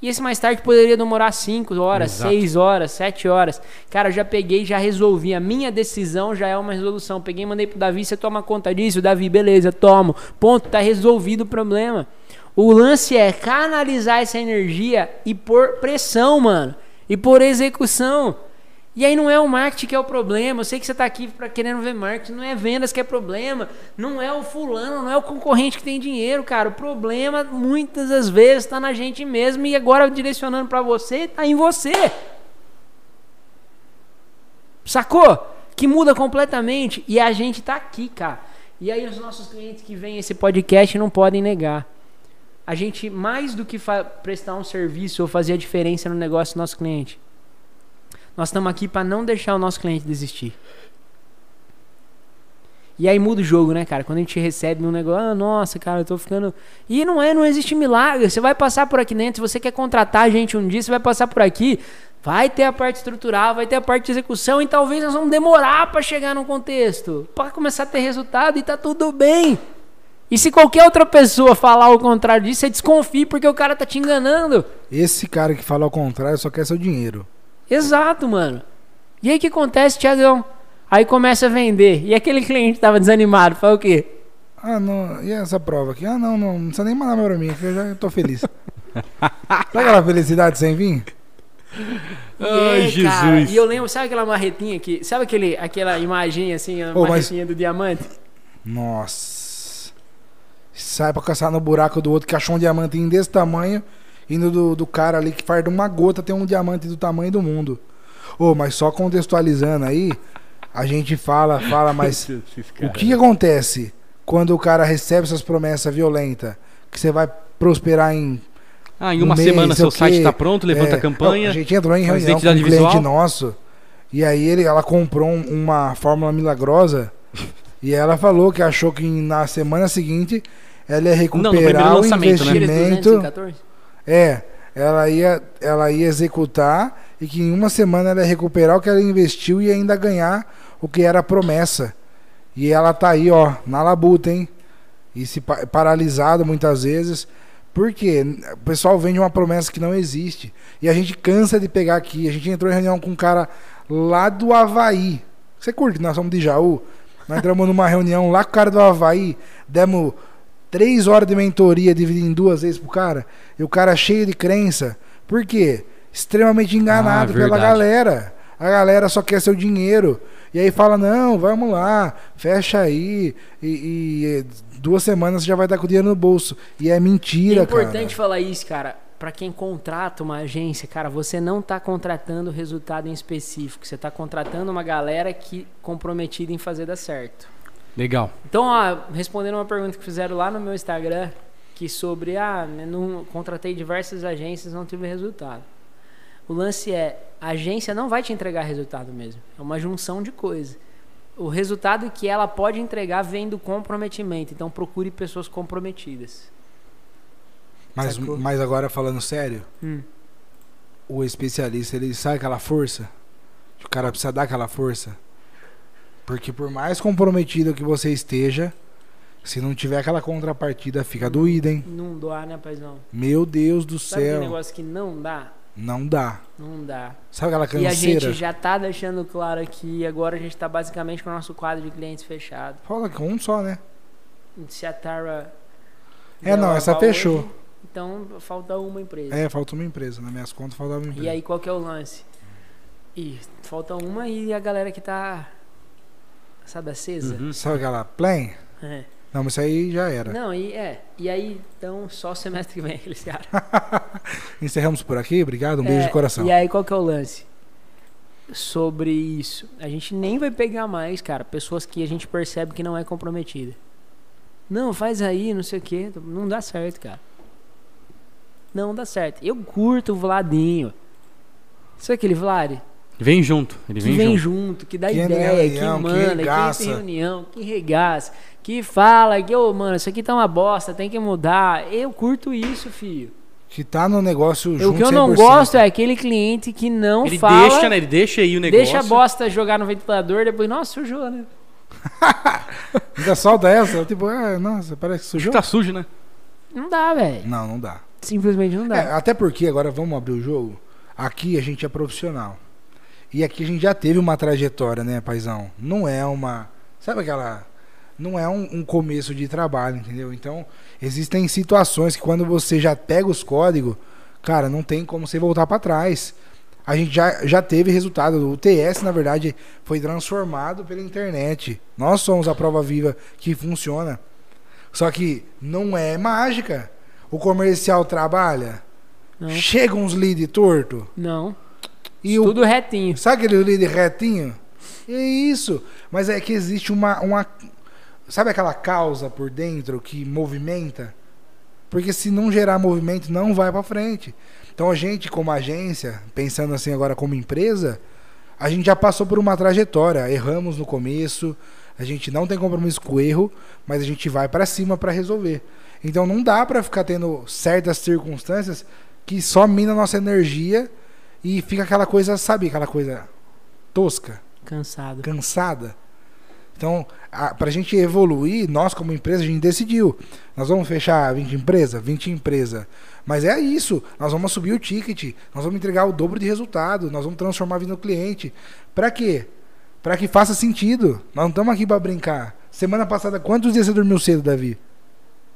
E esse mais tarde poderia demorar 5 horas, Exato. 6 horas, 7 horas. Cara, já peguei, já resolvi. A minha decisão já é uma resolução. Peguei e mandei pro Davi, você toma conta disso? Davi, beleza, tomo. Ponto, tá resolvido o problema. O lance é canalizar essa energia e pôr pressão, mano. E por execução. E aí não é o marketing que é o problema. Eu sei que você tá aqui para querendo ver marketing, não é vendas que é problema, não é o fulano, não é o concorrente que tem dinheiro, cara. O problema muitas das vezes tá na gente mesmo e agora direcionando para você, tá em você. Sacou? Que muda completamente e a gente tá aqui, cara. E aí os nossos clientes que vêm esse podcast não podem negar. A gente mais do que prestar um serviço ou fazer a diferença no negócio do nosso cliente, nós estamos aqui para não deixar o nosso cliente desistir. E aí muda o jogo, né, cara? Quando a gente recebe um negócio, ah, nossa, cara, eu tô ficando. E não é, não existe milagre. Você vai passar por aqui dentro, se você quer contratar a gente um dia, você vai passar por aqui. Vai ter a parte estrutural, vai ter a parte de execução e talvez nós vamos demorar para chegar num contexto, para começar a ter resultado e tá tudo bem. E se qualquer outra pessoa falar o contrário disso, você desconfie porque o cara tá te enganando. Esse cara que fala ao contrário só quer seu dinheiro. Exato, mano. E aí o que acontece, Tiagão? Aí começa a vender. E aquele cliente tava desanimado, faz o quê? Ah, não. E essa prova aqui? Ah, não, não. Não precisa nem mandar mais pra mim, que eu já tô feliz. Sabe aquela felicidade sem vir? E Ai, aí, cara, Jesus. e eu lembro, sabe aquela marretinha que. Sabe aquele, aquela imagem assim, a mas- marretinha do diamante? Nossa. Sai pra caçar no buraco do outro que achou um diamantinho desse tamanho. Indo do, do cara ali que farda uma gota tem um diamante do tamanho do mundo. Ô, mas só contextualizando aí, A gente fala, fala, mas o que acontece quando o cara recebe essas promessas violentas? Que você vai prosperar em. Ah, em um uma mês, semana seu o site tá pronto, levanta É, a campanha. A gente entrou em reunião com um cliente visual. nosso. E aí ele, ela comprou um- uma fórmula milagrosa. e ela falou que achou que na semana seguinte ela ia recuperar o lançamento, né? Investimento. 214? É, ela ia, ela ia executar e que em uma semana ela ia recuperar o que ela investiu e ainda ganhar o que era promessa. E ela tá aí, ó, na labuta, hein? E se pa- paralisado muitas vezes. Por quê? O pessoal vende uma promessa que não existe. E a gente cansa de pegar aqui. A gente entrou em reunião com um cara lá do Havaí. Você curte? Nós somos de Jaú. Nós entramos numa reunião lá com o cara do Havaí. Demos três horas de mentoria dividido em duas vezes pro cara. E o cara cheio de crença. Por quê? Extremamente enganado Ah, pela galera. A galera só quer seu dinheiro. E aí fala, não, vamos lá, fecha aí. E, e, duas semanas você já vai estar com o dinheiro no bolso. E é mentira, é importante cara. falar isso, cara. Pra quem contrata uma agência, cara, você não tá contratando resultado em específico. Você tá contratando uma galera que comprometida em fazer dar certo. Legal. Então, ó, respondendo uma pergunta que fizeram lá no meu Instagram, que sobre, ah, não contratei diversas agências, não tive resultado. O lance é, a agência não vai te entregar resultado mesmo. É uma junção de coisas. O resultado que ela pode entregar vem do comprometimento. Então, procure pessoas comprometidas. Mas, Sacou? mas agora falando sério, Hum. o especialista, ele sabe aquela força? O cara precisa dar aquela força. Porque por mais comprometido que você esteja, se não tiver aquela contrapartida, fica doído, hein? Não dá, né, paizão? Meu Deus do Sabe céu. negócio que não dá? Não dá. Não dá. Sabe aquela E a canseira? gente já tá deixando claro aqui, agora a gente tá basicamente com o nosso quadro de clientes fechado. Fala com um só, né? Se a Tara. É, não, essa fechou. hoje, então falta uma empresa. É, falta uma empresa. Nas minhas contas faltava uma empresa. E aí qual que é o lance? Ih, falta uma e a galera que tá. Sabe, acesa? Uhum. Sabe aquela plan? É. Não, mas isso aí já era. Não, e é. E aí, então, só semestre que vem, aqueles caras. Encerramos por aqui. Obrigado. Um beijo É, de coração. E aí, qual que é o lance? Sobre isso. A gente nem vai pegar mais, cara, pessoas que a gente percebe que não é comprometida. Não, faz aí, não sei o quê. Não dá certo, cara. Não dá certo. Eu curto o Vladinho. Sabe aquele Vlad? Vem junto. Ele Que vem, vem junto. junto, que dá Que ideia, que reunião, que manda, que, regaça. em reunião, que regaça, que fala, que, ô, mano, isso aqui tá uma bosta, tem que mudar. Eu curto isso, filho. Que tá no negócio o junto que eu não 100%. gosto é aquele cliente que não Ele fala. deixa, né? Ele deixa aí o negócio. Deixa a bosta jogar no ventilador, depois, nossa, sujou, né? Ainda solta essa. Tipo, ah, nossa, parece que sujou. Tá sujo, né? Não dá, velho. Não, não dá. Simplesmente não dá. É, até porque, agora vamos abrir o jogo. Aqui a gente é profissional. E aqui a gente já teve uma trajetória, né, paizão? Não é uma. Sabe aquela. Não é um, um começo de trabalho, entendeu? Então, existem situações que quando você já pega os códigos, cara, não tem como você voltar para trás. A gente já, já teve resultado. O TS, na verdade, foi transformado pela internet. Nós somos a prova viva que funciona. Só que não é mágica. O comercial trabalha, Não. chega uns lead torto Não. E o Tudo retinho. sabe aquele lead retinho? É isso. Mas é que existe uma uma sabe aquela causa por dentro que movimenta? Porque se não gerar movimento não vai para frente. Então a gente como agência, pensando assim agora como empresa, a gente já passou por uma trajetória, erramos no começo, a gente não tem compromisso com o erro, mas a gente vai para cima para resolver. Então não dá para ficar tendo certas circunstâncias que só mina nossa energia e fica aquela coisa, sabe, aquela coisa tosca, Cansado. cansada. Então, a, pra gente evoluir, nós como empresa, a gente decidiu. Nós vamos fechar 20 empresas? 20 empresas. Mas é isso. Nós vamos subir o ticket. Nós vamos entregar o dobro de resultado. Nós vamos transformar a vida do cliente. Pra quê? Pra que faça sentido. Nós não estamos aqui pra brincar. Semana passada, quantos dias você dormiu cedo, Davi?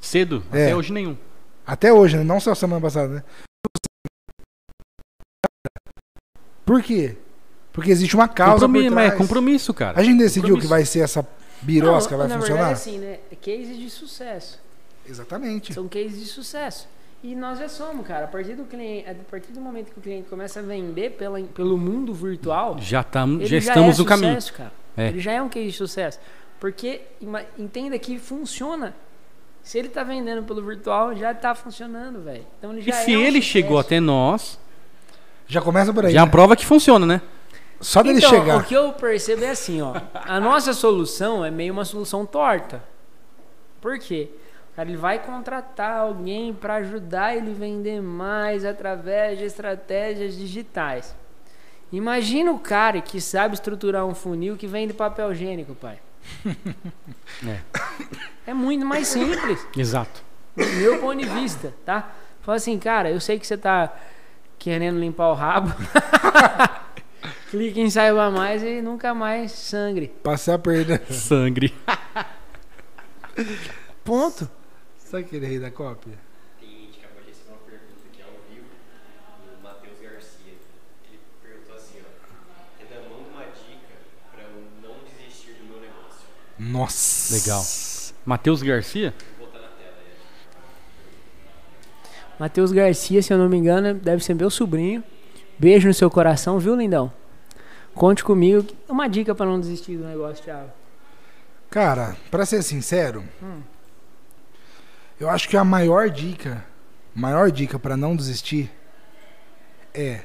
Cedo? É. Até hoje nenhum. Até hoje, né? Não só semana passada, né? Por quê? Porque existe uma causa Compromisso, por mas é trás. compromisso, cara. A gente decidiu Compromisso. que vai ser essa birosca, Não, vai na funcionar? verdade, assim, né? É case de sucesso. Exatamente. São cases de sucesso. E nós já somos, cara. A partir do cliente, a partir do momento que o cliente começa a vender pela, pelo mundo virtual, Já, tam, ele já já estamos é no caminho. sucesso, cara. É. Ele já é um case de sucesso. Porque entenda que funciona. Se ele tá vendendo pelo virtual, já tá funcionando, velho. Então ele E já se é um ele sucesso. chegou até nós, Já começa por aí. já é uma né? prova que funciona, né? Só dele então, chegar. o que eu percebo é assim, ó. A nossa solução é meio uma solução torta. Por quê? O cara ele vai contratar alguém para ajudar ele a vender mais através de estratégias digitais. Imagina o cara que sabe estruturar um funil que vende papel higiênico, pai. É. É muito mais simples Exato. do meu ponto de vista, tá? Fala assim, cara, eu sei que você tá querendo limpar o rabo. Clique em saiba mais e nunca mais sangre. Passar a perda. Sangre. Ponto. Sabe aquele rei da cópia? Tem gente que acabou de receber uma pergunta aqui ao vivo do Matheus Garcia. Ele perguntou assim, ó. Renan, manda uma dica pra eu não desistir do meu negócio. Nossa. Legal. Matheus Garcia? Vou botar na tela aí. Matheus Garcia, se eu não me engano, deve ser meu sobrinho. Beijo no seu coração, viu, lindão? Conte comigo. Uma dica pra não desistir do negócio, Thiago. Cara, pra ser sincero, Hum. eu acho que a maior dica, maior dica pra não desistir é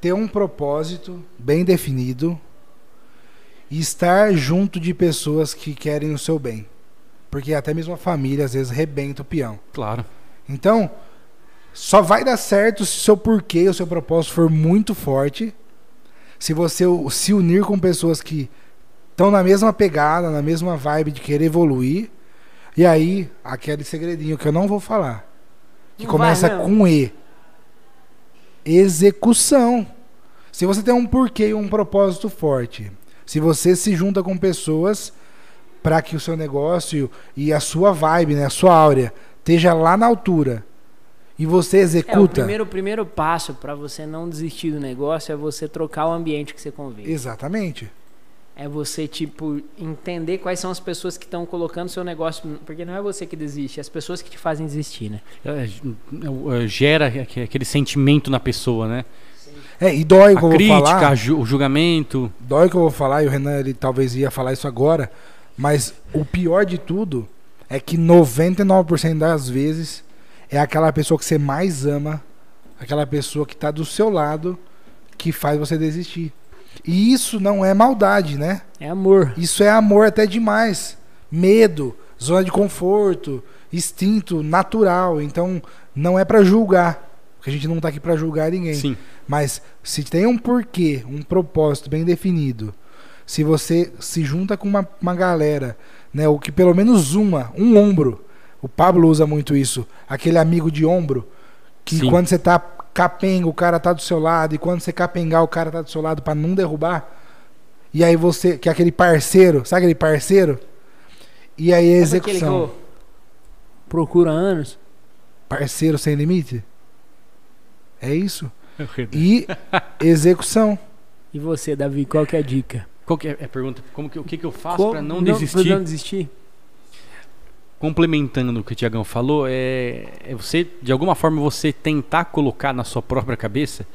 ter um propósito bem definido e estar junto de pessoas que querem o seu bem. Porque até mesmo a família às vezes rebenta o peão. Claro. Então, só vai dar certo se o seu porquê, o seu propósito for muito forte. Se você se unir com pessoas que estão na mesma pegada, na mesma vibe de querer evoluir. E aí, aquele segredinho que eu não vou falar, que Não começa vai, com E. Execução. Se você tem um porquê e um propósito forte, se você se junta com pessoas para que o seu negócio e a sua vibe, né, a sua áurea, esteja lá na altura e você É, o executa. primeiro, o primeiro passo pra você não desistir do negócio é você trocar o ambiente que você convive. Exatamente. É você, tipo, entender quais são as pessoas que estão colocando seu negócio. Porque não é você que desiste, é as pessoas que te fazem desistir, né? É, é, é, gera aque- aquele sentimento na pessoa, né? É, e dói o que eu vou crítica, falar. a ju- o julgamento. Dói o que eu vou falar, e o Renan ele talvez ia falar isso agora, mas o pior de tudo é que 99% das vezes é aquela pessoa que você mais ama, aquela pessoa que tá do seu lado, que faz você desistir. E isso não é maldade, né? É amor. Isso é amor até demais. Medo, zona de conforto, instinto natural. Então, não é pra julgar. Porque a gente não tá aqui pra julgar ninguém. Sim. Mas se tem um porquê, um propósito bem definido, se você se junta com uma, uma galera, né, ou que pelo menos uma, um ombro, o Pablo usa muito isso, aquele amigo de ombro, que Sim. quando você tá capenga, o cara tá do seu lado, e quando você capengar, o cara tá do seu lado pra não derrubar, e aí você, que é aquele parceiro, sabe aquele parceiro? E aí a que execução, há anos? parceiro sem limite? É isso. E execução. E você, Davi, qual que é a dica? Qual que é é a pergunta? Como que, o que, que eu faço para não, pra desistir? não desistir? Complementando o que o Tiagão falou, é, é você, de alguma forma, você tentar colocar na sua própria cabeça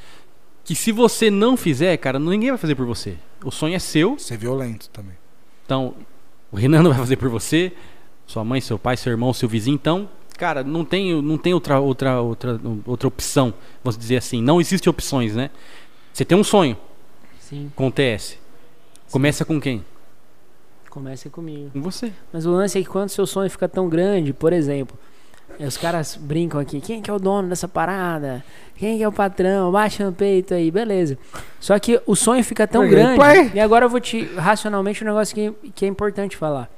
que se você não fizer, cara, ninguém vai fazer por você. O sonho é seu, Ser violento também. então o Renan não vai fazer por você, sua mãe, seu pai, seu irmão, seu vizinho, então, cara, não tem, não tem outra, outra, outra, outra opção, vamos dizer assim. Não existem opções, né? Você tem um sonho Sim, com o TS. Começa com quem? Comece comigo. Com você. Mas o lance é que quando seu sonho fica tão grande, por exemplo, eh, os caras brincam aqui, quem que é o dono dessa parada? Quem que é o patrão? Baixa no peito aí, beleza. Só que o sonho fica tão grande. play. E agora eu vou te, racionalmente, um negócio que, que é importante falar.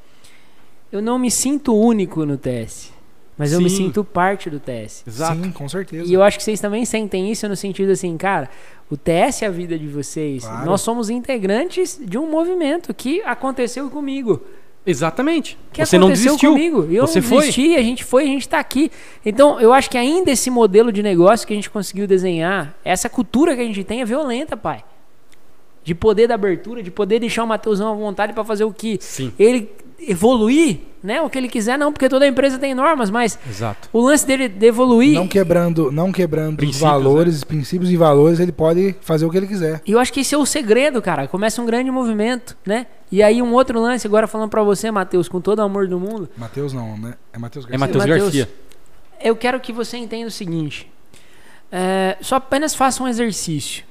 Eu não me sinto único no TS, mas eu me Sim. sinto parte do TS. Exato. Sim, com certeza. E eu acho que vocês também sentem isso no sentido assim, cara, o TS é a vida de vocês. Claro. Nós somos integrantes de um movimento que aconteceu comigo. Exatamente. Que você não aconteceu desistiu. comigo. Eu Você não foi. desisti, a gente foi, a gente tá aqui. Então, eu acho que ainda esse modelo de negócio que a gente conseguiu desenhar, essa cultura que a gente tem é violenta, pai. De poder da abertura, de poder deixar o Mateusão à vontade para fazer o que Sim. ele evoluir, né? O que ele quiser, não, porque toda empresa tem normas, mas Exato. o lance dele de evoluir. Não quebrando, não quebrando os Princípios, valores, princípios e valores, ele pode fazer o que ele quiser. E eu acho que esse é o segredo, cara. Começa um grande movimento, né? E aí um outro lance, agora falando pra você, Matheus, com todo o amor do mundo, Matheus não, né? É Matheus É Garcia. Matheus Matheus. Garcia. eu quero que você entenda o seguinte. É, só apenas faça um exercício,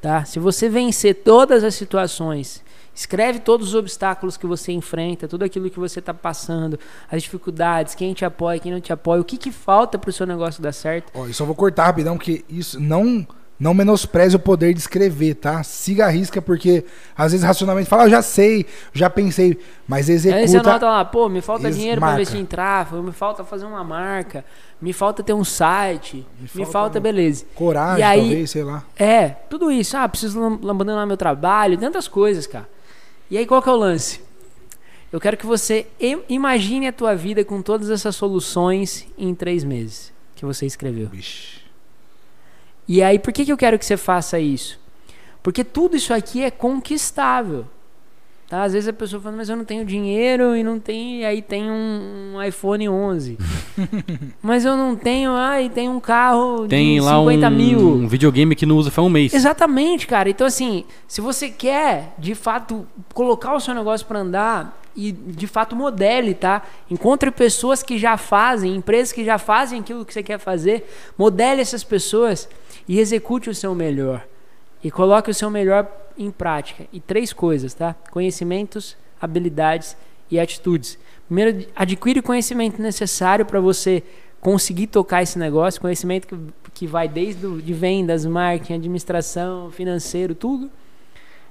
tá? Se você vencer todas as situações, escreve todos os obstáculos que você enfrenta, tudo aquilo que você está passando, as dificuldades, quem te apoia, quem não te apoia, o que, que falta para o seu negócio dar certo. Ó, eu só vou cortar rapidão, porque isso não não menospreze o poder de escrever, tá? Siga a risca, porque às vezes racionalmente fala, ah, eu já sei, já pensei, mas Aí você executa. anota lá, pô, me falta Ex- dinheiro para investir em tráfego, me falta fazer uma marca, me falta ter um site, me falta, falta beleza. Coragem, aí- talvez, sei lá. É, tudo isso. Ah, preciso abandonar meu trabalho, tantas coisas, cara. E aí qual que é o lance? Eu quero que você im- imagine a tua vida com todas essas soluções em três meses que você escreveu. Vixe. E aí, por que, que eu quero que você faça isso? Porque tudo isso aqui é conquistável. Tá? Às vezes a pessoa fala, mas eu não tenho dinheiro e não tem. E aí tem um, um iPhone 11. mas eu não tenho. Ah, e tem um carro Tem de lá 50 um, mil. um videogame que não usa faz um mês. Exatamente, cara. Então, assim, se você quer, de fato, colocar o seu negócio para andar e, de fato, modele, tá? Encontre pessoas que já fazem, empresas que já fazem aquilo que você quer fazer, modele essas pessoas e execute o seu melhor. E coloque o seu melhor em prática. E três coisas, tá? Conhecimentos, habilidades e atitudes. Primeiro, adquire o conhecimento necessário para você conseguir tocar esse negócio, conhecimento que, que vai desde o, de vendas, marketing, administração, financeiro, tudo.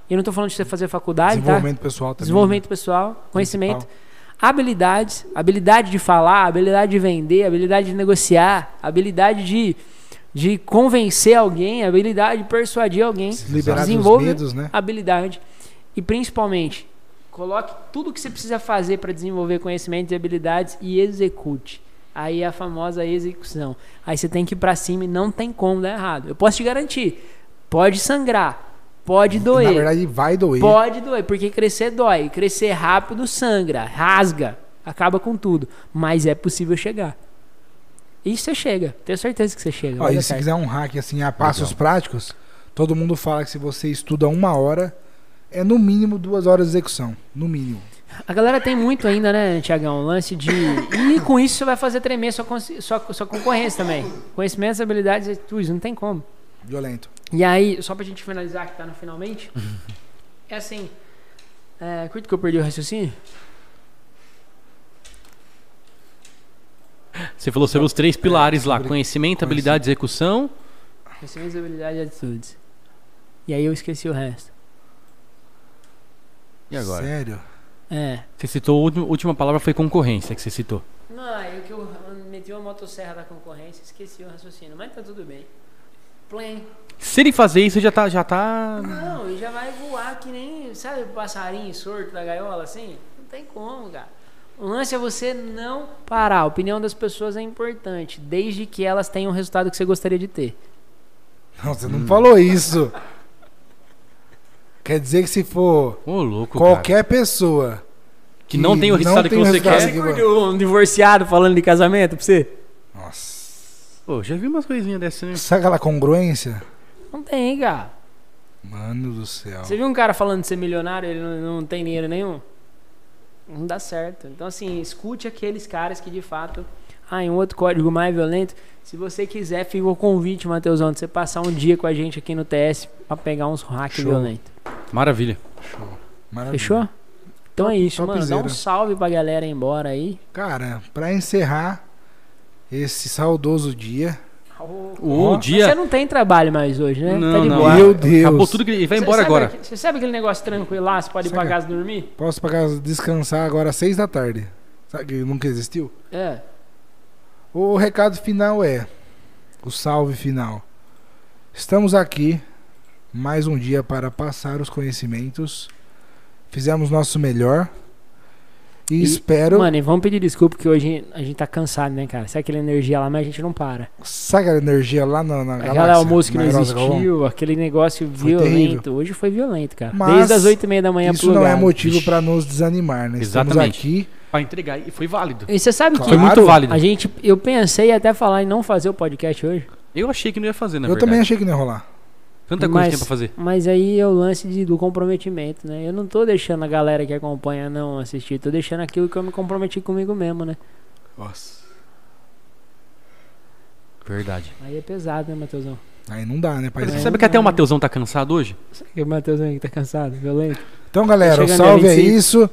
E eu não estou falando de você fazer faculdade, tá? Desenvolvimento pessoal também. Desenvolvimento pessoal, conhecimento, Principal. habilidades, habilidade de falar, habilidade de vender, habilidade de negociar, habilidade de, de convencer alguém, habilidade de persuadir alguém. Liberar dos Desenvolva medos, né? habilidade e principalmente coloque tudo que você precisa fazer para desenvolver conhecimentos e habilidades e execute. Aí é a famosa execução. Aí você tem que ir para cima e não tem como dar errado. Eu posso te garantir, pode sangrar, pode doer. Na verdade, vai doer. Pode doer, porque crescer dói. Crescer rápido sangra, rasga, acaba com tudo. Mas é possível chegar. E você chega, tenho certeza que você chega. Ó, e se certo. quiser um hack assim a passos práticos, todo mundo fala que se você estuda uma hora, é no mínimo duas horas de execução. No mínimo. A galera tem muito ainda, né, Tiagão? Um lance de. E com isso você vai fazer tremer sua, sua, sua concorrência também. Conhecimentos, habilidades e atitudes, não tem como. Violento. E aí, só pra gente finalizar, que tá no finalmente, é assim. É, curto que eu perdi o raciocínio? Você falou sobre os três pilares lá: conhecimento, conhecimento. habilidade, execução. Conhecimentos, habilidades e atitudes. E aí eu esqueci o resto. E agora? Sério? É. Você citou, a última- última palavra foi concorrência que você citou. Não, é que eu meti uma motosserra da concorrência, esqueci o raciocínio, mas tá tudo bem. Plain. Se ele fazer isso, já tá. Já tá... Não, e já vai voar que nem, sabe, o passarinho sorto da gaiola assim? Não tem como, cara. O lance é você não parar. A opinião das pessoas é importante, desde que elas tenham o resultado que você gostaria de ter. Não, você não falou isso. Quer dizer que se for Ô, louco, cara. qualquer pessoa Que não tem o resultado que você resultado quer. que Você um divorciado falando de casamento pra você? Nossa. Pô, já vi umas coisinhas dessas, né? Sabe aquela congruência? Não tem, cara. Mano do céu. Você viu um cara falando de ser milionário, ele não, não tem dinheiro nenhum? Não dá certo. Então, assim, escute aqueles caras que de fato. Ah, em um outro código mais violento. Se você quiser, fica o convite, Matheusão, de você passar um dia com a gente aqui no TS pra pegar uns hacks Show. violentos. Maravilha. Maravilha. Fechou? Então é isso, mano. Dá um salve pra galera ir embora aí. Cara, pra encerrar esse saudoso dia. O dia. Você não tem trabalho mais hoje, né? Não, tá de não. boa. Meu Deus. Acabou tudo que ele vai Você embora sabe agora. Você sabe aquele negócio tranquilo lá? Você pode ir pra Sabe- casa dormir? Posso pra casa descansar agora às seis da tarde. Sabe que nunca existiu? É. O recado final é: o salve final. Estamos aqui mais um dia para passar os conhecimentos. Fizemos nosso melhor. E, espero. Mano, e vamos pedir desculpa que hoje a gente tá cansado, né, cara? Sabe aquela energia lá, mas a gente não para. Sabe aquela energia lá na, na Aquela galáxia? almoço que não existiu, aquele negócio Foi violento. terrível. Hoje foi violento, cara. Mas Desde as oito e meia da manhã Isso não é motivo pra nos desanimar, né? Estamos Exatamente. aqui. Pra entregar. E foi válido. E você sabe que Foi muito válido. a gente, eu pensei até falar em não fazer o podcast hoje. Eu achei que não ia fazer, na eu verdade. também achei que não ia rolar. Tanta coisa Mas- tem pra fazer. Mas aí é o lance de- do comprometimento, né? Eu não tô deixando a galera que acompanha não assistir, tô deixando aquilo que eu me comprometi comigo mesmo, né? Nossa. Verdade. Aí é pesado, né, Matheusão? Aí não dá, né, paizão? você sabe que até o Mateusão tá cansado hoje? Sabe que o Matheusão aí que tá cansado, violento? Então, galera, o Chegando salve é 25. isso.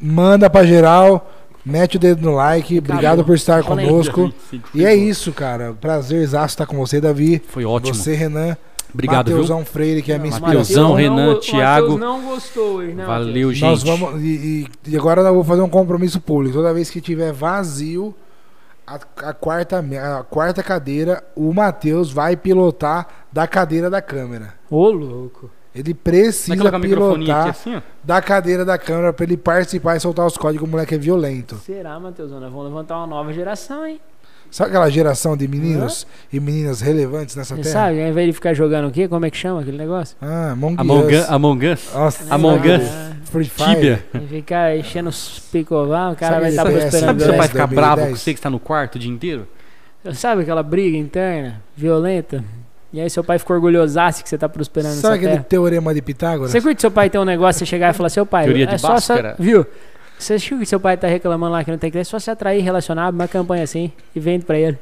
Manda pra geral. Mete o dedo no like. Obrigado por estar conosco. E é isso, cara. Prazerzaço estar com você, Davi. Foi ótimo. Você, Renan. Obrigado, viu? Mateusão Freire, que é minha Não, inspiração. Mateusão, não Renan, go- Thiago. Mateus não gostou hoje, né, Valeu, gente. Nós vamos. E, e- agora eu vou fazer um compromisso público. Toda vez que tiver vazio a, a quarta, a quarta cadeira, o Matheus vai pilotar da cadeira da câmera. Ô, louco. Ele precisa microfoninho pilotar assim, da cadeira da câmera pra ele participar e soltar os códigos. O moleque é violento. Será, Matheusão? Nós vamos levantar uma nova geração, hein? Sabe aquela geração de meninos e meninas relevantes nessa Você terra? sabe, ao invés de ficar jogando o quê? Como é que chama aquele negócio? Ah, Among, Among Us. Among Us. Nossa, Among? Us. Free Fire. Tíbia. E ficar enchendo os picos lá, o cara Sabe vai estar esse prosperando. Sabe PS10? seu pai ficar 2010? bravo com você que está no quarto o dia inteiro? Sabe aquela briga interna, violenta? E aí seu pai ficou orgulhosaço que você tá prosperando Sabe nessa aquele terra. teorema de Pitágoras? Você curte seu pai ter um negócio, você chegar e falar, seu pai, Teoria é de só, só viu? Você assistiu que seu pai tá reclamando lá que não tem é só se atrair, relacionar, uma campanha assim e vende pra ele.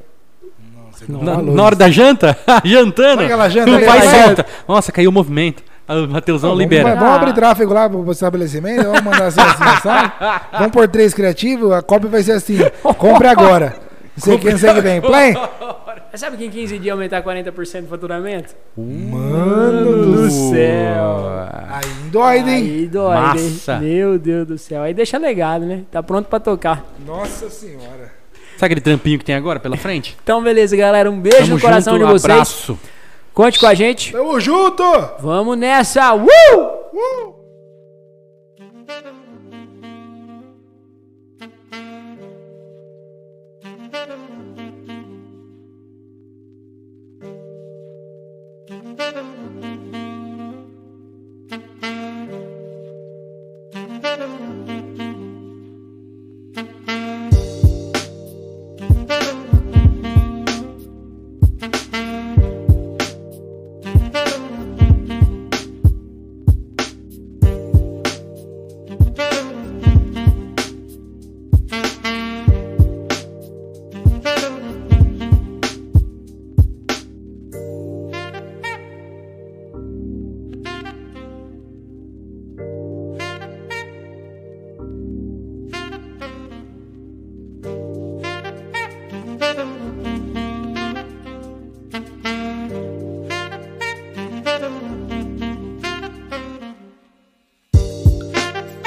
Não, Na, na hora da janta? Jantando? Aquela janta? O pai solta. Nossa, caiu o movimento. Aí O Mateusão Vamos- libera. Vamos, abrir tráfego lá pro estabelecimento, vamos mandar assim, assim, sabe? Vamos por três criativos, a cópia vai ser assim, compre agora. Não sei quem, sei que vem. Play! Mas sabe que em 15 dias aumentar 40% do faturamento? Mano do céu. Aí doido, hein? Aí dói, Massa. hein? Meu Deus do céu. Aí deixa legado, né? Tá pronto pra tocar. Nossa senhora. Sabe aquele trampinho que tem agora pela frente? Então, beleza, galera. Um beijo Tamo no coração junto, de vocês. abraço. Conte com a gente. Tamo junto! Vamos nessa. Uh! Uh!